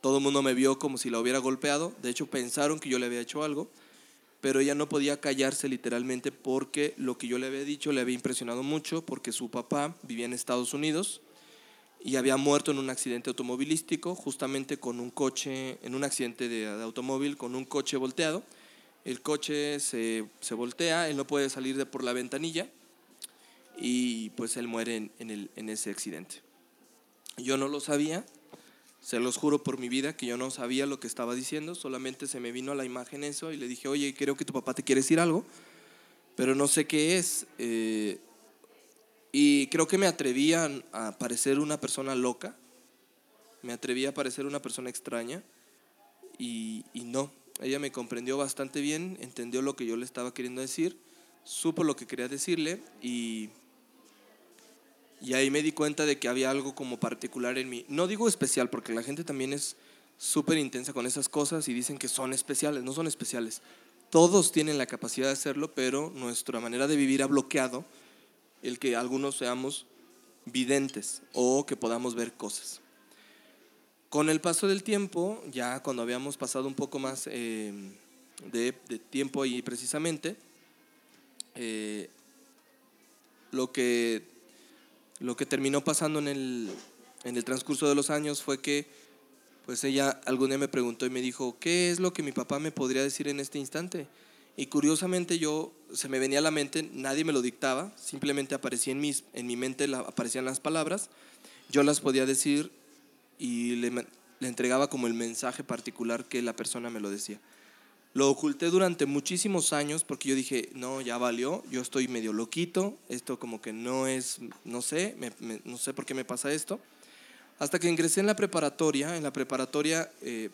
Speaker 1: Todo el mundo me vio como si la hubiera golpeado. De hecho, pensaron que yo le había hecho algo, pero ella no podía callarse literalmente porque lo que yo le había dicho le había impresionado mucho, porque su papá vivía en Estados Unidos y había muerto en un accidente automovilístico, justamente con un coche, en un accidente de, de automóvil con un coche volteado. El coche se, se voltea, él no puede salir de por la ventanilla y pues él muere en, en, el, en ese accidente. Yo no lo sabía, se los juro por mi vida que yo no sabía lo que estaba diciendo, solamente se me vino a la imagen eso y le dije, oye, creo que tu papá te quiere decir algo, pero no sé qué es. Eh, y creo que me atrevía a parecer una persona loca, me atrevía a parecer una persona extraña y, y no, ella me comprendió bastante bien, entendió lo que yo le estaba queriendo decir, supo lo que quería decirle y y ahí me di cuenta de que había algo como particular en mí. No digo especial, porque la gente también es súper intensa con esas cosas y dicen que son especiales. No son especiales. Todos tienen la capacidad de hacerlo, pero nuestra manera de vivir ha bloqueado el que algunos seamos videntes o que podamos ver cosas. Con el paso del tiempo, ya cuando habíamos pasado un poco más eh, de, tiempo ahí precisamente, eh, lo que lo que terminó pasando en el, en el transcurso de los años fue que pues ella algún día me preguntó y me dijo, ¿qué es lo que mi papá me podría decir en este instante? Y curiosamente yo, se me venía a la mente, nadie me lo dictaba, simplemente aparecía en, mis, en mi mente, aparecían las palabras, yo las podía decir y le, le entregaba como el mensaje particular que la persona me lo decía. Lo oculté durante muchísimos años porque yo dije, no, ya valió, yo estoy medio loquito, esto como que no es, no sé, no sé por qué me pasa esto. Hasta que ingresé en la preparatoria, en la preparatoria eh,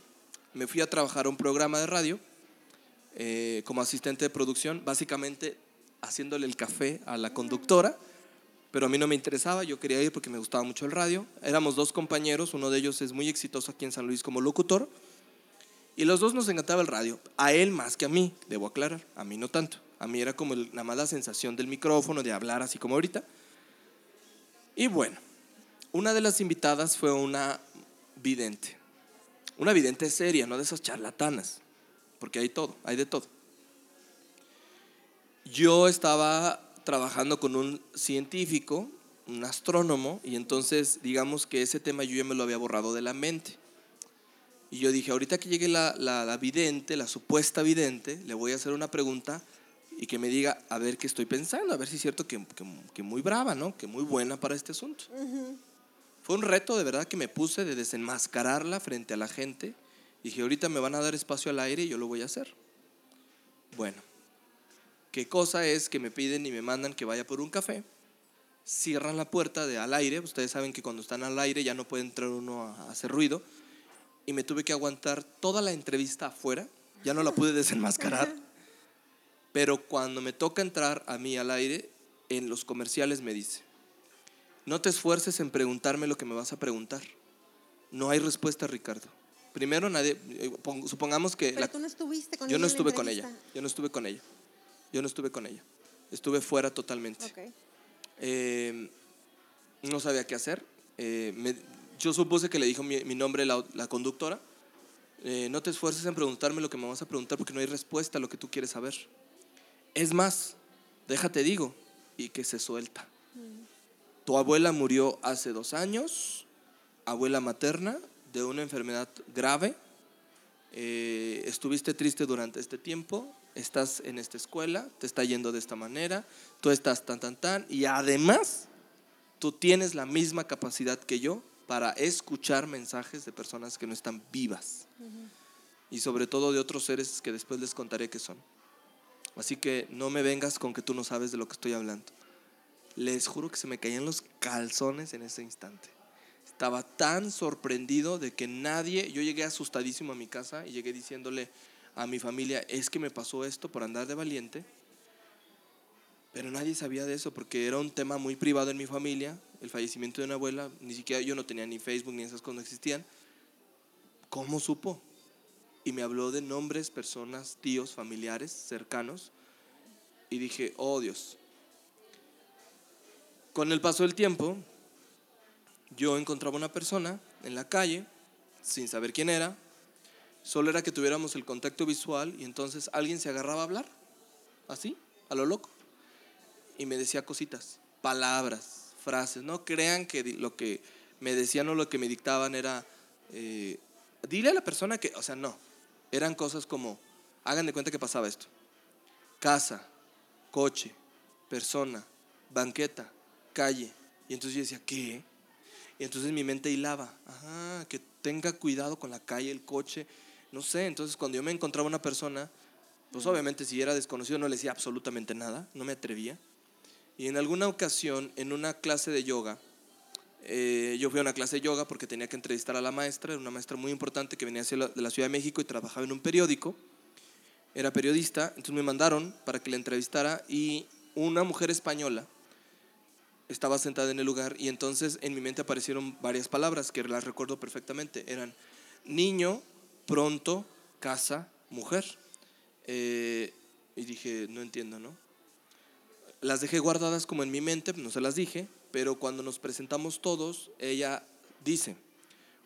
Speaker 1: me fui a trabajar a un programa de radio eh, como asistente de producción, básicamente haciéndole el café a la conductora, pero a mí no me interesaba, yo quería ir porque me gustaba mucho el radio. Éramos dos compañeros, uno de ellos es muy exitoso aquí en San Luis como locutor y los dos nos encantaba el radio. A él más que a mí, debo aclarar. A mí no tanto. A mí era como el, nada la sensación del micrófono, de hablar así como ahorita. Y bueno, una de las invitadas fue una vidente. Una vidente seria, no de esas charlatanas. Porque hay todo, hay de todo. Yo estaba trabajando con un científico, un astrónomo, y entonces digamos que ese tema yo ya me lo había borrado de la mente. Y yo dije, ahorita que llegue la, la, vidente, la supuesta vidente, le voy a hacer una pregunta y que me diga a ver qué estoy pensando, a ver si es cierto que, que, que muy brava, ¿no? Que muy buena para este asunto. Fue un reto de verdad que me puse de desenmascararla frente a la gente. Dije, ahorita me van a dar espacio al aire y yo lo voy a hacer. Bueno, ¿qué cosa es que me piden y me mandan que vaya por un café? Cierran la puerta de al aire. Ustedes saben que cuando están al aire ya no puede entrar uno a hacer ruido y me tuve que aguantar toda la entrevista afuera, ya no la pude desenmascarar, pero cuando me toca entrar a mí al aire, en los comerciales me dice, no te esfuerces en preguntarme lo que me vas a preguntar. No hay respuesta, Ricardo. Primero, nadie, eh, supongamos que...
Speaker 2: Pero tú no estuviste con
Speaker 1: yo
Speaker 2: ella.
Speaker 1: no estuve con ella. Yo no estuve con ella. Yo no estuve con ella. Estuve fuera totalmente.
Speaker 2: Okay.
Speaker 1: Eh, no sabía qué hacer. Eh, me, yo supuse que le dijo mi, mi nombre la, la conductora. Eh, no te esfuerces en preguntarme lo que me vas a preguntar porque no hay respuesta a lo que tú quieres saber. Es más, déjate digo, y que se suelta. Mm. Tu abuela murió hace dos años, abuela materna, de una enfermedad grave. Eh, estuviste triste durante este tiempo, estás en esta escuela, te está yendo de esta manera, tú estás tan, tan, tan, y además tú tienes la misma capacidad que yo para escuchar mensajes de personas que no están vivas y sobre todo de otros seres que después les contaré que son. Así que no me vengas con que tú no sabes de lo que estoy hablando. Les juro que se me caían los calzones en ese instante. Estaba tan sorprendido de que nadie, yo llegué asustadísimo a mi casa y llegué diciéndole a mi familia, es que me pasó esto por andar de valiente, pero nadie sabía de eso porque era un tema muy privado en mi familia, el fallecimiento de una abuela, ni siquiera yo no tenía ni Facebook ni esas cosas existían. ¿Cómo supo? Y me habló de nombres, personas, tíos, familiares, cercanos. Y dije, oh Dios. Con el paso del tiempo, yo encontraba una persona en la calle, sin saber quién era, solo era que tuviéramos el contacto visual y entonces alguien se agarraba a hablar, así, a lo loco, y me decía cositas, palabras, frases. No crean que lo que me decían o lo que me dictaban era, eh, dile a la persona que, o sea, no, eran cosas como, hagan de cuenta que pasaba esto, casa, coche, persona, banqueta, calle. Y entonces yo decía, ¿qué? Y entonces mi mente hilaba, ajá, que tenga cuidado con la calle, el coche, no sé. Entonces cuando yo me encontraba una persona, pues obviamente si era desconocido no le decía absolutamente nada, no me atrevía. Y en alguna ocasión, en una clase de yoga, eh, yo fui a una clase de yoga porque tenía que entrevistar a la maestra, era una maestra muy importante que venía de la Ciudad de México y trabajaba en un periódico. Era periodista, entonces me mandaron para que la entrevistara y una mujer española estaba sentada en el lugar y entonces en mi mente aparecieron varias palabras que las recuerdo perfectamente. Eran niño, pronto, casa, mujer. Eh, y dije, no entiendo, ¿no? Las dejé guardadas como en mi mente, no se las dije, pero cuando nos presentamos todos, ella dice,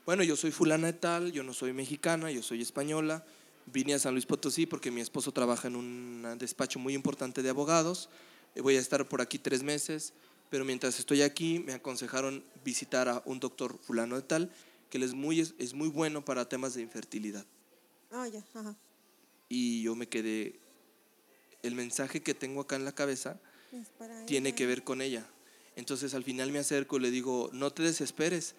Speaker 1: bueno, yo soy fulana de tal, yo no soy mexicana, yo soy española, vine a San Luis Potosí porque mi esposo trabaja en un despacho muy importante de abogados, voy a estar por aquí tres meses, pero mientras estoy aquí me aconsejaron visitar a un doctor fulano de tal, que es muy, es muy bueno para temas de infertilidad.
Speaker 2: Ah, ya, ajá.
Speaker 1: Y yo me quedé, el mensaje que tengo acá en la cabeza tiene que ver con ella. Entonces al final me acerco y le digo, no te desesperes,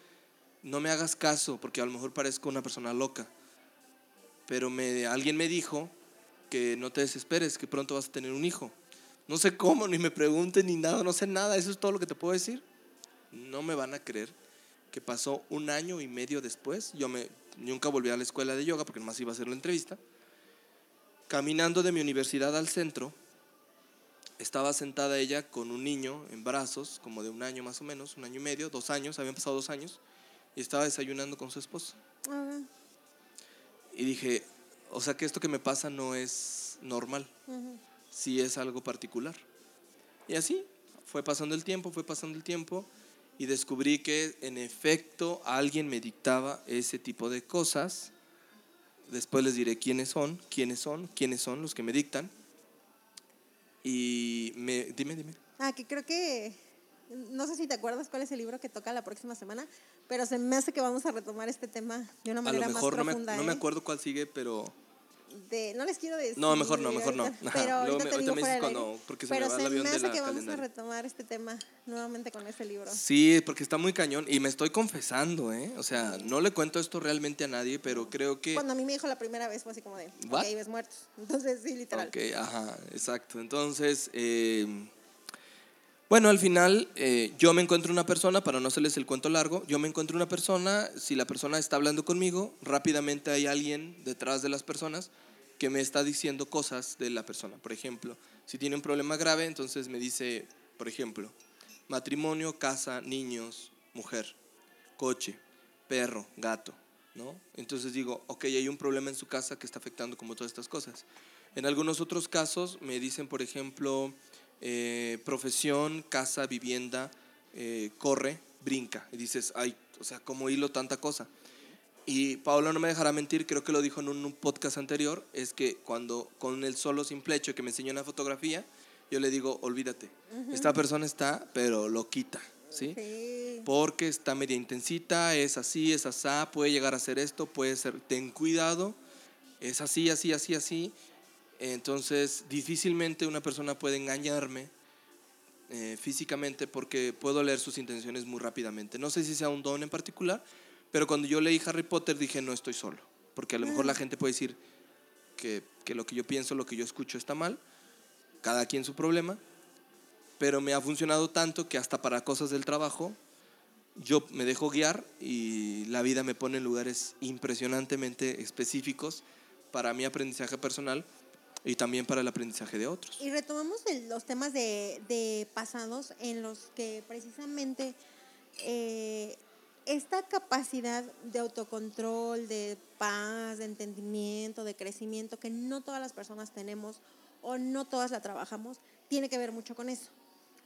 Speaker 1: no me hagas caso, porque a lo mejor parezco una persona loca. Pero me, alguien me dijo que no te desesperes, que pronto vas a tener un hijo. No sé cómo, ni me pregunten ni nada, no sé nada, eso es todo lo que te puedo decir. No me van a creer que pasó un año y medio después, yo me, nunca volví a la escuela de yoga porque más iba a hacer la entrevista, caminando de mi universidad al centro, estaba sentada ella con un niño en brazos, como de un año más o menos, un año y medio, dos años, habían pasado dos años, y estaba desayunando con su esposo. Y dije, o sea que esto que me pasa no es normal, sí es algo particular. Y así fue pasando el tiempo, fue pasando el tiempo, y descubrí que en efecto alguien me dictaba ese tipo de cosas. Después les diré quiénes son, quiénes son, quiénes son los que me dictan. Y me, dime, dime.
Speaker 2: Ah, que creo que, no sé si te acuerdas cuál es el libro que toca la próxima semana, pero se me hace que vamos a retomar este tema de una manera más profunda.
Speaker 1: No me, no me ¿eh? acuerdo cuál sigue, pero
Speaker 2: no les quiero decir.
Speaker 1: No, mejor no, mejor no.
Speaker 2: Pero ahorita te digo fuera cuando, porque se pero me va el avión me hace que vamos a retomar este tema nuevamente con este libro.
Speaker 1: Sí, porque está muy cañón y me estoy confesando, ¿eh? O sea, no le cuento esto realmente a nadie, pero creo que...
Speaker 2: Cuando a mí me dijo la primera vez fue así como de, ¿What? ok, ves muertos. Entonces, sí, literal.
Speaker 1: Ok, ajá, exacto. Entonces, eh, bueno, al final eh, yo me encuentro una persona, para no hacerles el cuento largo, yo me encuentro una persona, si la persona está hablando conmigo, rápidamente hay alguien detrás de las personas que me está diciendo cosas de la persona. Por ejemplo, si tiene un problema grave, entonces me dice, por ejemplo, matrimonio, casa, niños, mujer, coche, perro, gato, ¿no? Entonces digo, ok, hay un problema en su casa que está afectando como todas estas cosas. En algunos otros casos me dicen, por ejemplo, eh, profesión, casa, vivienda, eh, corre, brinca. Y dices, ay, o sea, ¿cómo hilo tanta cosa? Y Paola no me dejará mentir, creo que lo dijo en un, podcast anterior, es que cuando con el solo simple hecho que me enseñó una fotografía, yo le digo, olvídate, esta persona está, pero lo quita, ¿sí? Porque está media intensita, es así, es asá, puede llegar a ser esto, puede ser, ten cuidado, es así, así, así, así entonces, difícilmente una persona puede engañarme eh, físicamente porque puedo leer sus intenciones muy rápidamente. No sé si sea un don en particular, pero cuando yo leí Harry Potter dije, no estoy solo. Porque a lo mejor la mm. gente puede decir que, que lo que yo pienso, lo que yo escucho está mal. Cada quien su problema. Pero me ha funcionado tanto que hasta para cosas del trabajo yo me dejo guiar y la vida me pone en lugares impresionantemente específicos para mi aprendizaje personal y también para el aprendizaje de otros.
Speaker 2: Y retomamos los temas de, de, pasados en los que precisamente eh, esta capacidad de autocontrol, de paz, de entendimiento, de crecimiento que no todas las personas tenemos o no todas la trabajamos, tiene que ver mucho con eso.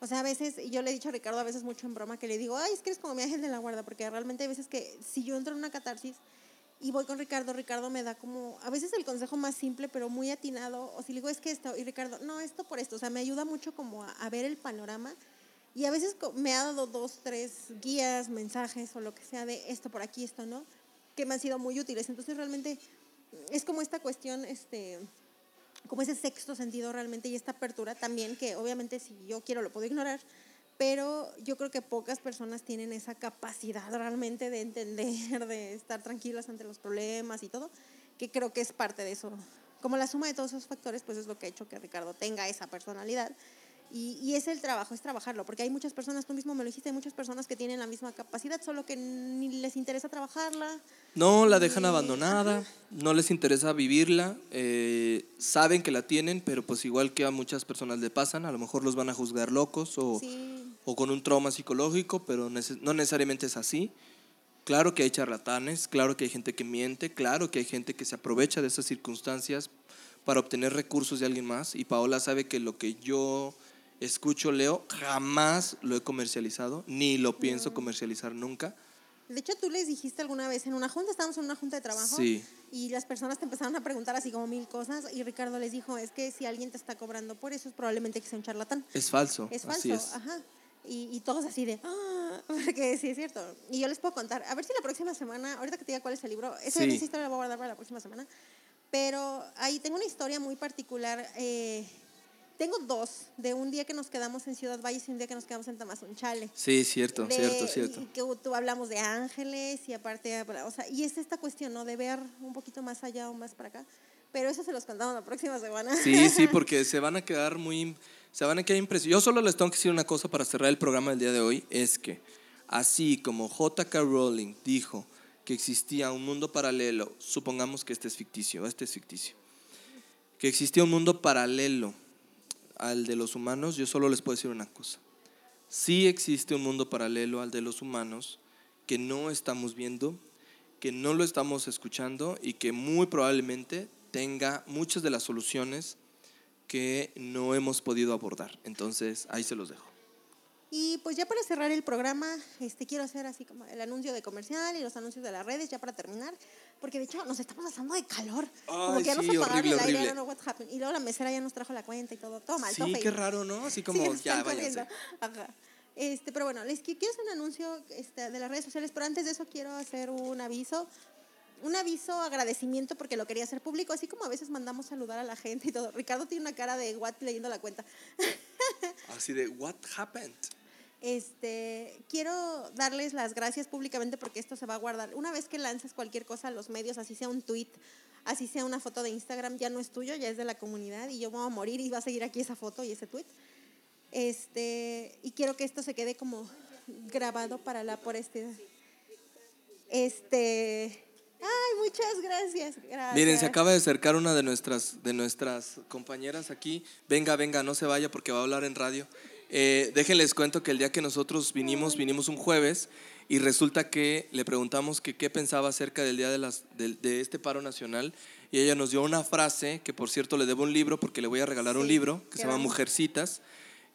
Speaker 2: O sea, a veces, yo le he dicho a Ricardo a veces mucho en broma, que le digo, ay, es que eres como mi ángel de la guarda, porque realmente hay veces que si yo entro en una catarsis y voy con Ricardo, Ricardo me da como, a veces el consejo más simple, pero muy atinado, o si le digo, es que esto, y Ricardo, no, esto por esto, o sea, me ayuda mucho como a, a ver el panorama. Y a veces me ha dado dos, tres guías, mensajes o lo que sea de esto por aquí, esto no, que me han sido muy útiles. Entonces realmente es como esta cuestión, este, como ese sexto sentido realmente y esta apertura también, que obviamente si yo quiero lo puedo ignorar, pero yo creo que pocas personas tienen esa capacidad realmente de entender, de estar tranquilas ante los problemas y todo, que creo que es parte de eso. Como la suma de todos esos factores, pues es lo que ha hecho que Ricardo tenga esa personalidad. Y, y es el trabajo, es trabajarlo, porque hay muchas personas, tú mismo me lo dijiste, hay muchas personas que tienen la misma capacidad, solo que ni les interesa trabajarla.
Speaker 1: No, la dejan abandonada, no les interesa vivirla, eh, saben que la tienen, pero pues igual que a muchas personas le pasan, a lo mejor los van a juzgar locos o,
Speaker 2: Sí.
Speaker 1: O con un trauma psicológico, pero no necesariamente es así. Claro que hay charlatanes, claro que hay gente que miente, claro que hay gente que se aprovecha de esas circunstancias para obtener recursos de alguien más. Y Paola sabe que lo que yo escucho, leo, jamás lo he comercializado, ni lo pienso comercializar nunca.
Speaker 2: De hecho, tú les dijiste alguna vez en una junta, estábamos en una junta de trabajo,
Speaker 1: Sí.
Speaker 2: y las personas te empezaron a preguntar así como mil cosas, y Ricardo les dijo, es que si alguien te está cobrando por eso, es probablemente que sea un charlatán.
Speaker 1: Es falso.
Speaker 2: Es falso,
Speaker 1: Así es.
Speaker 2: ajá. Y, y todos así de, ah, porque sí es cierto. Y yo les puedo contar, a ver si la próxima semana, ahorita que te diga cuál es el libro, esa,
Speaker 1: Sí.
Speaker 2: esa historia la voy a guardar para la próxima semana, pero ahí tengo una historia muy particular. eh, tengo dos, de un día que nos quedamos en Ciudad Valles y un día que nos quedamos en Tamazunchale.
Speaker 1: Sí, cierto,
Speaker 2: De-
Speaker 1: cierto, cierto.
Speaker 2: y que tú hablamos de ángeles y aparte, o sea, y es esta cuestión, ¿no? De ver un poquito más allá o más para acá. Pero eso se los contamos la próxima semana.
Speaker 1: Sí, sí, porque se van a quedar muy, se van a quedar impresionados. Yo solo les tengo que decir una cosa para cerrar el programa del día de hoy, es que así como J.K. Rowling dijo que existía un mundo paralelo, supongamos que este es ficticio, este es ficticio, que existía un mundo paralelo al de los humanos, yo solo les puedo decir una cosa. Sí existe un mundo paralelo al de los humanos que no estamos viendo, que no lo estamos escuchando y que muy probablemente tenga muchas de las soluciones que no hemos podido abordar. Entonces, ahí se los dejo.
Speaker 2: Y pues ya para cerrar el programa, este, quiero hacer así como el anuncio de comercial y los anuncios de las redes, ya para terminar, porque de hecho nos estamos pasando de calor. como
Speaker 1: Ay,
Speaker 2: que ya nos
Speaker 1: sí,
Speaker 2: apagaron
Speaker 1: horrible,
Speaker 2: el aire, don't know what happened. Y luego la mesera ya nos trajo la cuenta y todo, mal, todo
Speaker 1: Sí,
Speaker 2: feo.
Speaker 1: qué raro, ¿no? Así
Speaker 2: Sí,
Speaker 1: como,
Speaker 2: nos
Speaker 1: ya, váyanse.
Speaker 2: Ajá. Este, pero bueno, les qui- quiero hacer un anuncio este, de las redes sociales, pero antes de eso quiero hacer un aviso. Un aviso, agradecimiento, porque lo quería hacer público, así como a veces mandamos saludar a la gente y todo. Ricardo tiene una cara de what leyendo la cuenta.
Speaker 1: Así de, what happened?
Speaker 2: Este, quiero darles las gracias públicamente porque esto se va a guardar. Una vez que lances cualquier cosa a los medios, así sea un tweet, así sea una foto de Instagram, ya no es tuyo, ya es de la comunidad y yo voy a morir y va a seguir aquí esa foto y ese tweet. Este, y quiero que esto se quede como grabado para la por este este Ay, muchas gracias. gracias.
Speaker 1: Miren, se acaba de acercar una de nuestras, de nuestras compañeras aquí. Venga, venga, no se vaya porque va a hablar en radio. Eh, déjenles cuento que el día que nosotros vinimos, vinimos un jueves y resulta que le preguntamos que qué pensaba acerca del día de, las, del- de este paro nacional y ella nos dio una frase, que por cierto le debo un libro porque le voy a regalar un libro que se llama
Speaker 2: vamos.
Speaker 1: Mujercitas,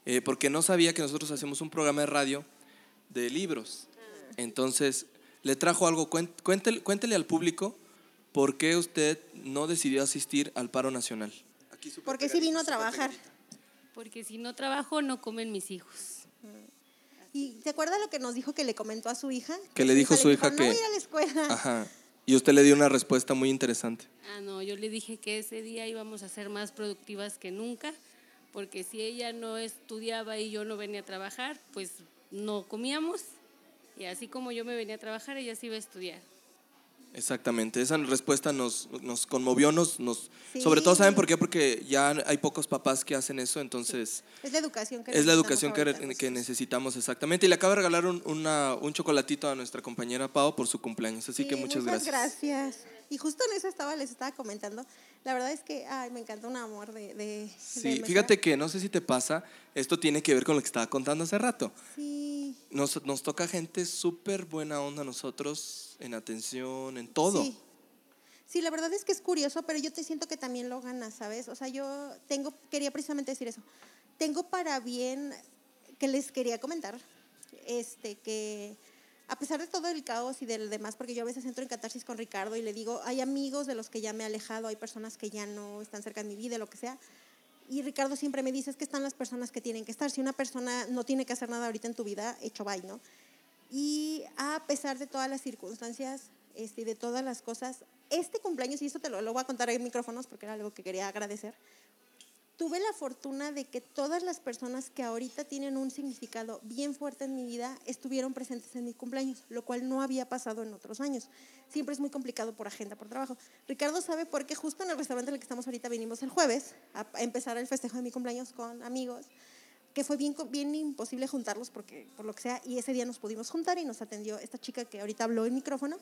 Speaker 1: eh, porque no sabía que nosotros hacemos un programa de radio de libros. Entonces, le trajo algo, cuéntele, cuéntele al público por qué usted no decidió asistir al paro nacional. Aquí
Speaker 2: Porque sí vino a trabajar.
Speaker 3: Porque si no trabajo, no comen mis hijos.
Speaker 2: ¿Y te acuerdas lo que nos dijo que le comentó a su hija?
Speaker 1: Que le dijo a su hija
Speaker 2: No
Speaker 1: que-
Speaker 2: voy a ir a la escuela.
Speaker 1: Ajá. Y usted le dio una respuesta muy interesante.
Speaker 3: Ah, no, yo le dije que ese día íbamos a ser más productivas que nunca, porque si ella no estudiaba y yo no venía a trabajar, pues no comíamos. Y así como yo me venía a trabajar, ella sí iba a estudiar.
Speaker 1: Exactamente, esa respuesta nos, nos conmovió, nos, nos
Speaker 2: Sí.
Speaker 1: sobre todo, ¿saben por qué? Porque ya hay pocos papás que hacen eso, entonces
Speaker 2: Es la educación que
Speaker 1: es la
Speaker 2: necesitamos
Speaker 1: educación que, que necesitamos exactamente. Y le acabo de regalar un, una- un chocolatito a nuestra compañera Pau por su cumpleaños, así que muchas, gracias.
Speaker 2: gracias. Y justo en eso estaba, les estaba comentando. La verdad es que, ay, me encanta un amor de, de
Speaker 1: Sí,
Speaker 2: de
Speaker 1: fíjate que no sé si te pasa, esto tiene que ver con lo que estaba contando hace rato.
Speaker 2: Sí,
Speaker 1: Nos, nos toca gente súper buena onda a nosotros en atención, en todo.
Speaker 2: Sí. Sí, la verdad es que es curioso, pero yo te siento que también lo ganas, ¿sabes? O sea, yo tengo, quería precisamente decir eso. Tengo para bien que les quería comentar, este, que a pesar de todo el caos y del demás, porque yo a veces entro en catarsis con Ricardo y le digo, hay amigos de los que ya me he alejado, hay personas que ya no están cerca de mi vida, lo que sea. Y Ricardo siempre me dice, es que están las personas que tienen que estar. Si una persona no tiene que hacer nada ahorita en tu vida, hecho bye, ¿no? Y a pesar de todas las circunstancias este, y de todas las cosas, este cumpleaños, y esto te lo, lo voy a contar en micrófonos porque era algo que quería agradecer, tuve la fortuna de que todas las personas que ahorita tienen un significado bien fuerte en mi vida estuvieron presentes en mi cumpleaños, lo cual no había pasado en otros años. Siempre es muy complicado por agenda, por trabajo. Ricardo sabe por qué justo en el restaurante en el que estamos ahorita vinimos el jueves a empezar el festejo de mi cumpleaños con amigos, que fue bien, bien imposible juntarlos porque, por lo que sea, y ese día nos pudimos juntar y nos atendió esta chica que ahorita habló en micrófono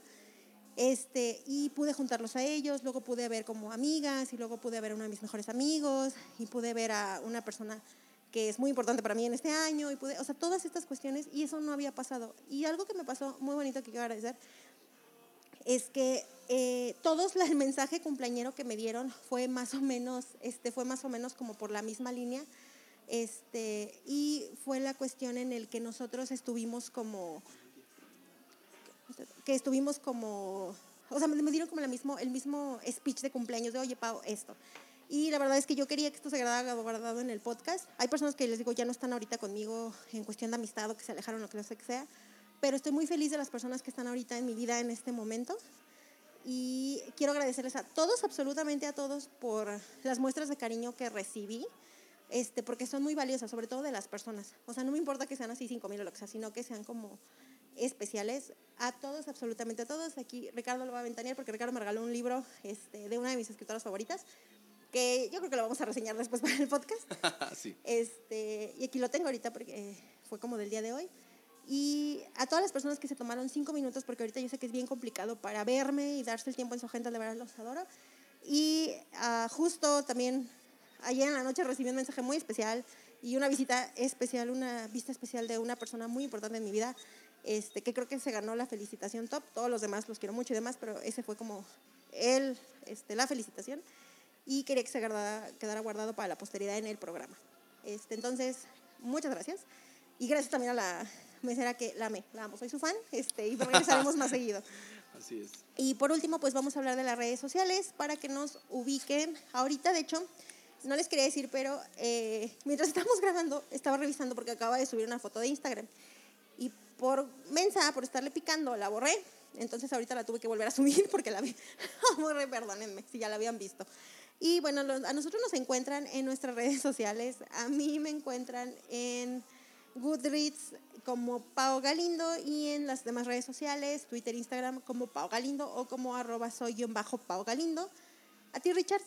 Speaker 2: este, y pude juntarlos a ellos, luego pude ver como amigas y luego pude ver a uno de mis mejores amigos y pude ver a una persona que es muy importante para mí en este año y pude, o sea, todas estas cuestiones y eso no había pasado. Y algo que me pasó muy bonito que quiero agradecer es que eh, todos el mensaje cumpleañero que me dieron fue más o menos, este, fue más o menos como por la misma línea, este, y fue la cuestión en el que nosotros estuvimos como que estuvimos como, o sea, me dieron como el mismo, el mismo speech de cumpleaños de, oye, Pau, esto. Y la verdad es que yo quería que esto se quedara guardado en el podcast. Hay personas que les digo, ya no están ahorita conmigo en cuestión de amistad o que se alejaron o que sé que sea, pero estoy muy feliz de las personas que están ahorita en mi vida en este momento. Y quiero agradecerles a todos, absolutamente a todos, por las muestras de cariño que recibí, este, porque son muy valiosas, sobre todo de las personas. O sea, no me importa que sean así 5 mil o lo que sea, sino que sean como especiales a todos, absolutamente a todos. Aquí Ricardo lo va a ventanear porque Ricardo me regaló un libro este, de una de mis escritoras favoritas, que yo creo que lo vamos a reseñar después para el podcast.
Speaker 1: sí.
Speaker 2: este, y aquí lo tengo ahorita porque fue como del día de hoy. Y a todas las personas que se tomaron cinco minutos, porque ahorita yo sé que es bien complicado para verme y darse el tiempo en su agenda, de verdad los adoro. Y uh, justo también ayer en la noche recibí un mensaje muy especial y una visita especial, una vista especial de una persona muy importante en mi vida, este, que creo que se ganó la felicitación top. Todos los demás los quiero mucho y demás, pero ese fue como él, este, la felicitación. Y quería que se quedara, quedara guardado para la posteridad en el programa. Este, entonces, muchas gracias. Y gracias también a la mesera que la amé, la amo, soy su fan este, y regresaremos más seguido.
Speaker 1: Así es.
Speaker 2: Y por último, pues vamos a hablar de las redes sociales para que nos ubiquen. Ahorita, de hecho, no les quería decir, pero eh, mientras estamos grabando, estaba revisando porque acaba de subir una foto de Instagram por mensa, por estarle picando, la borré. Entonces ahorita la tuve que volver a subir porque la vi. borré, perdónenme, si ya la habían visto. Y bueno, a nosotros nos encuentran en nuestras redes sociales. A mí me encuentran en Goodreads como Pau Galindo y en las demás redes sociales, Twitter, Instagram como Pau Galindo o como arroba soy-pau Galindo. ¿A ti, Richard?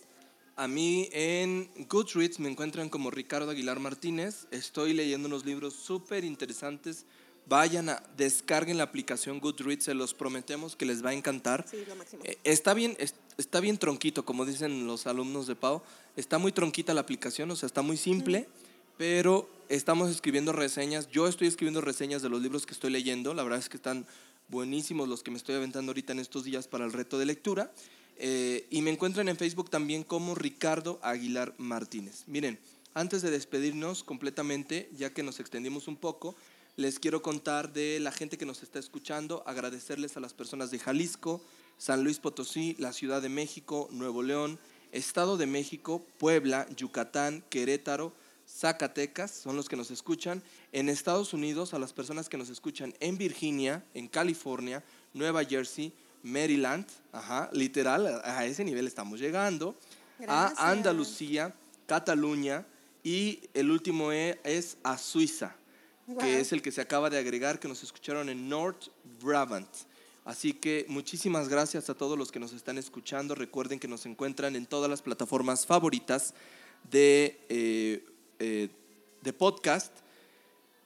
Speaker 1: A mí en Goodreads me encuentran como Ricardo Aguilar Martínez. Estoy leyendo unos libros súper interesantes Vayan a, descarguen la aplicación Goodreads, se los prometemos que les va a encantar.
Speaker 2: Sí, lo máximo.
Speaker 1: Eh, está, bien, está bien tronquito, como dicen los alumnos de Pau. Está muy tronquita la aplicación, o sea, está muy simple, pero estamos escribiendo reseñas. Yo estoy escribiendo reseñas de los libros que estoy leyendo. La verdad es que están buenísimos los que me estoy aventando ahorita en estos días para el reto de lectura. Eh, y me encuentran en Facebook también como Ricardo Aguilar Martínez. Miren, antes de despedirnos completamente, ya que nos extendimos un poco, les quiero contar de la gente que nos está escuchando, agradecerles a las personas de Jalisco, San Luis Potosí, la Ciudad de México, Nuevo León, Estado de México, Puebla, Yucatán, Querétaro, Zacatecas, son los que nos escuchan. En Estados Unidos, a las personas que nos escuchan en Virginia, en California, Nueva Jersey, Maryland, ajá, literal, a ese nivel estamos llegando. A Andalucía, Cataluña y el último e es a Suiza que es el que se acaba de agregar, que nos escucharon en North Brabant. Así que muchísimas gracias a todos los que nos están escuchando. Recuerden que nos encuentran en todas las plataformas favoritas de, eh, eh, de podcast.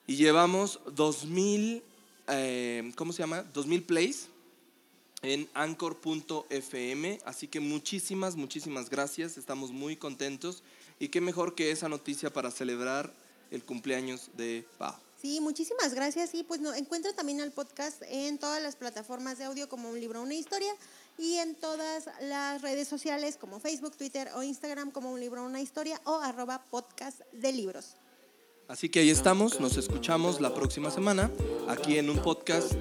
Speaker 1: Y llevamos 2000, eh, ¿cómo se llama? 2000 plays en anchor.fm. Así que muchísimas, muchísimas gracias. Estamos muy contentos. Y qué mejor que esa noticia para celebrar el cumpleaños de Pau.
Speaker 2: Sí, muchísimas gracias. Y pues no, encuentra también el podcast en todas las plataformas de audio como un libro, una historia, y en todas las redes sociales como Facebook, Twitter o Instagram como un libro, una historia o arroba podcast de libros.
Speaker 1: Así que ahí estamos, nos escuchamos la próxima semana aquí en un podcast.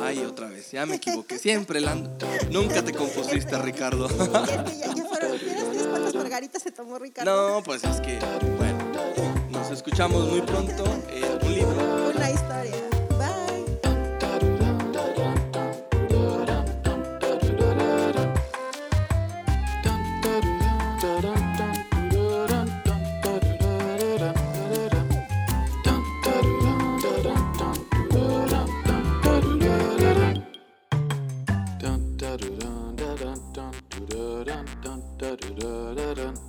Speaker 1: Ay, otra vez, ya me equivoqué. Siempre, Lando. Nunca te confusiste, Ricardo.
Speaker 4: Ya, ya fueron, ¿vieras unas cuantas margaritas se tomó Ricardo?
Speaker 1: No, pues es que, bueno, escuchamos muy pronto en un libro.
Speaker 4: Historia. Bye.
Speaker 5: Dun.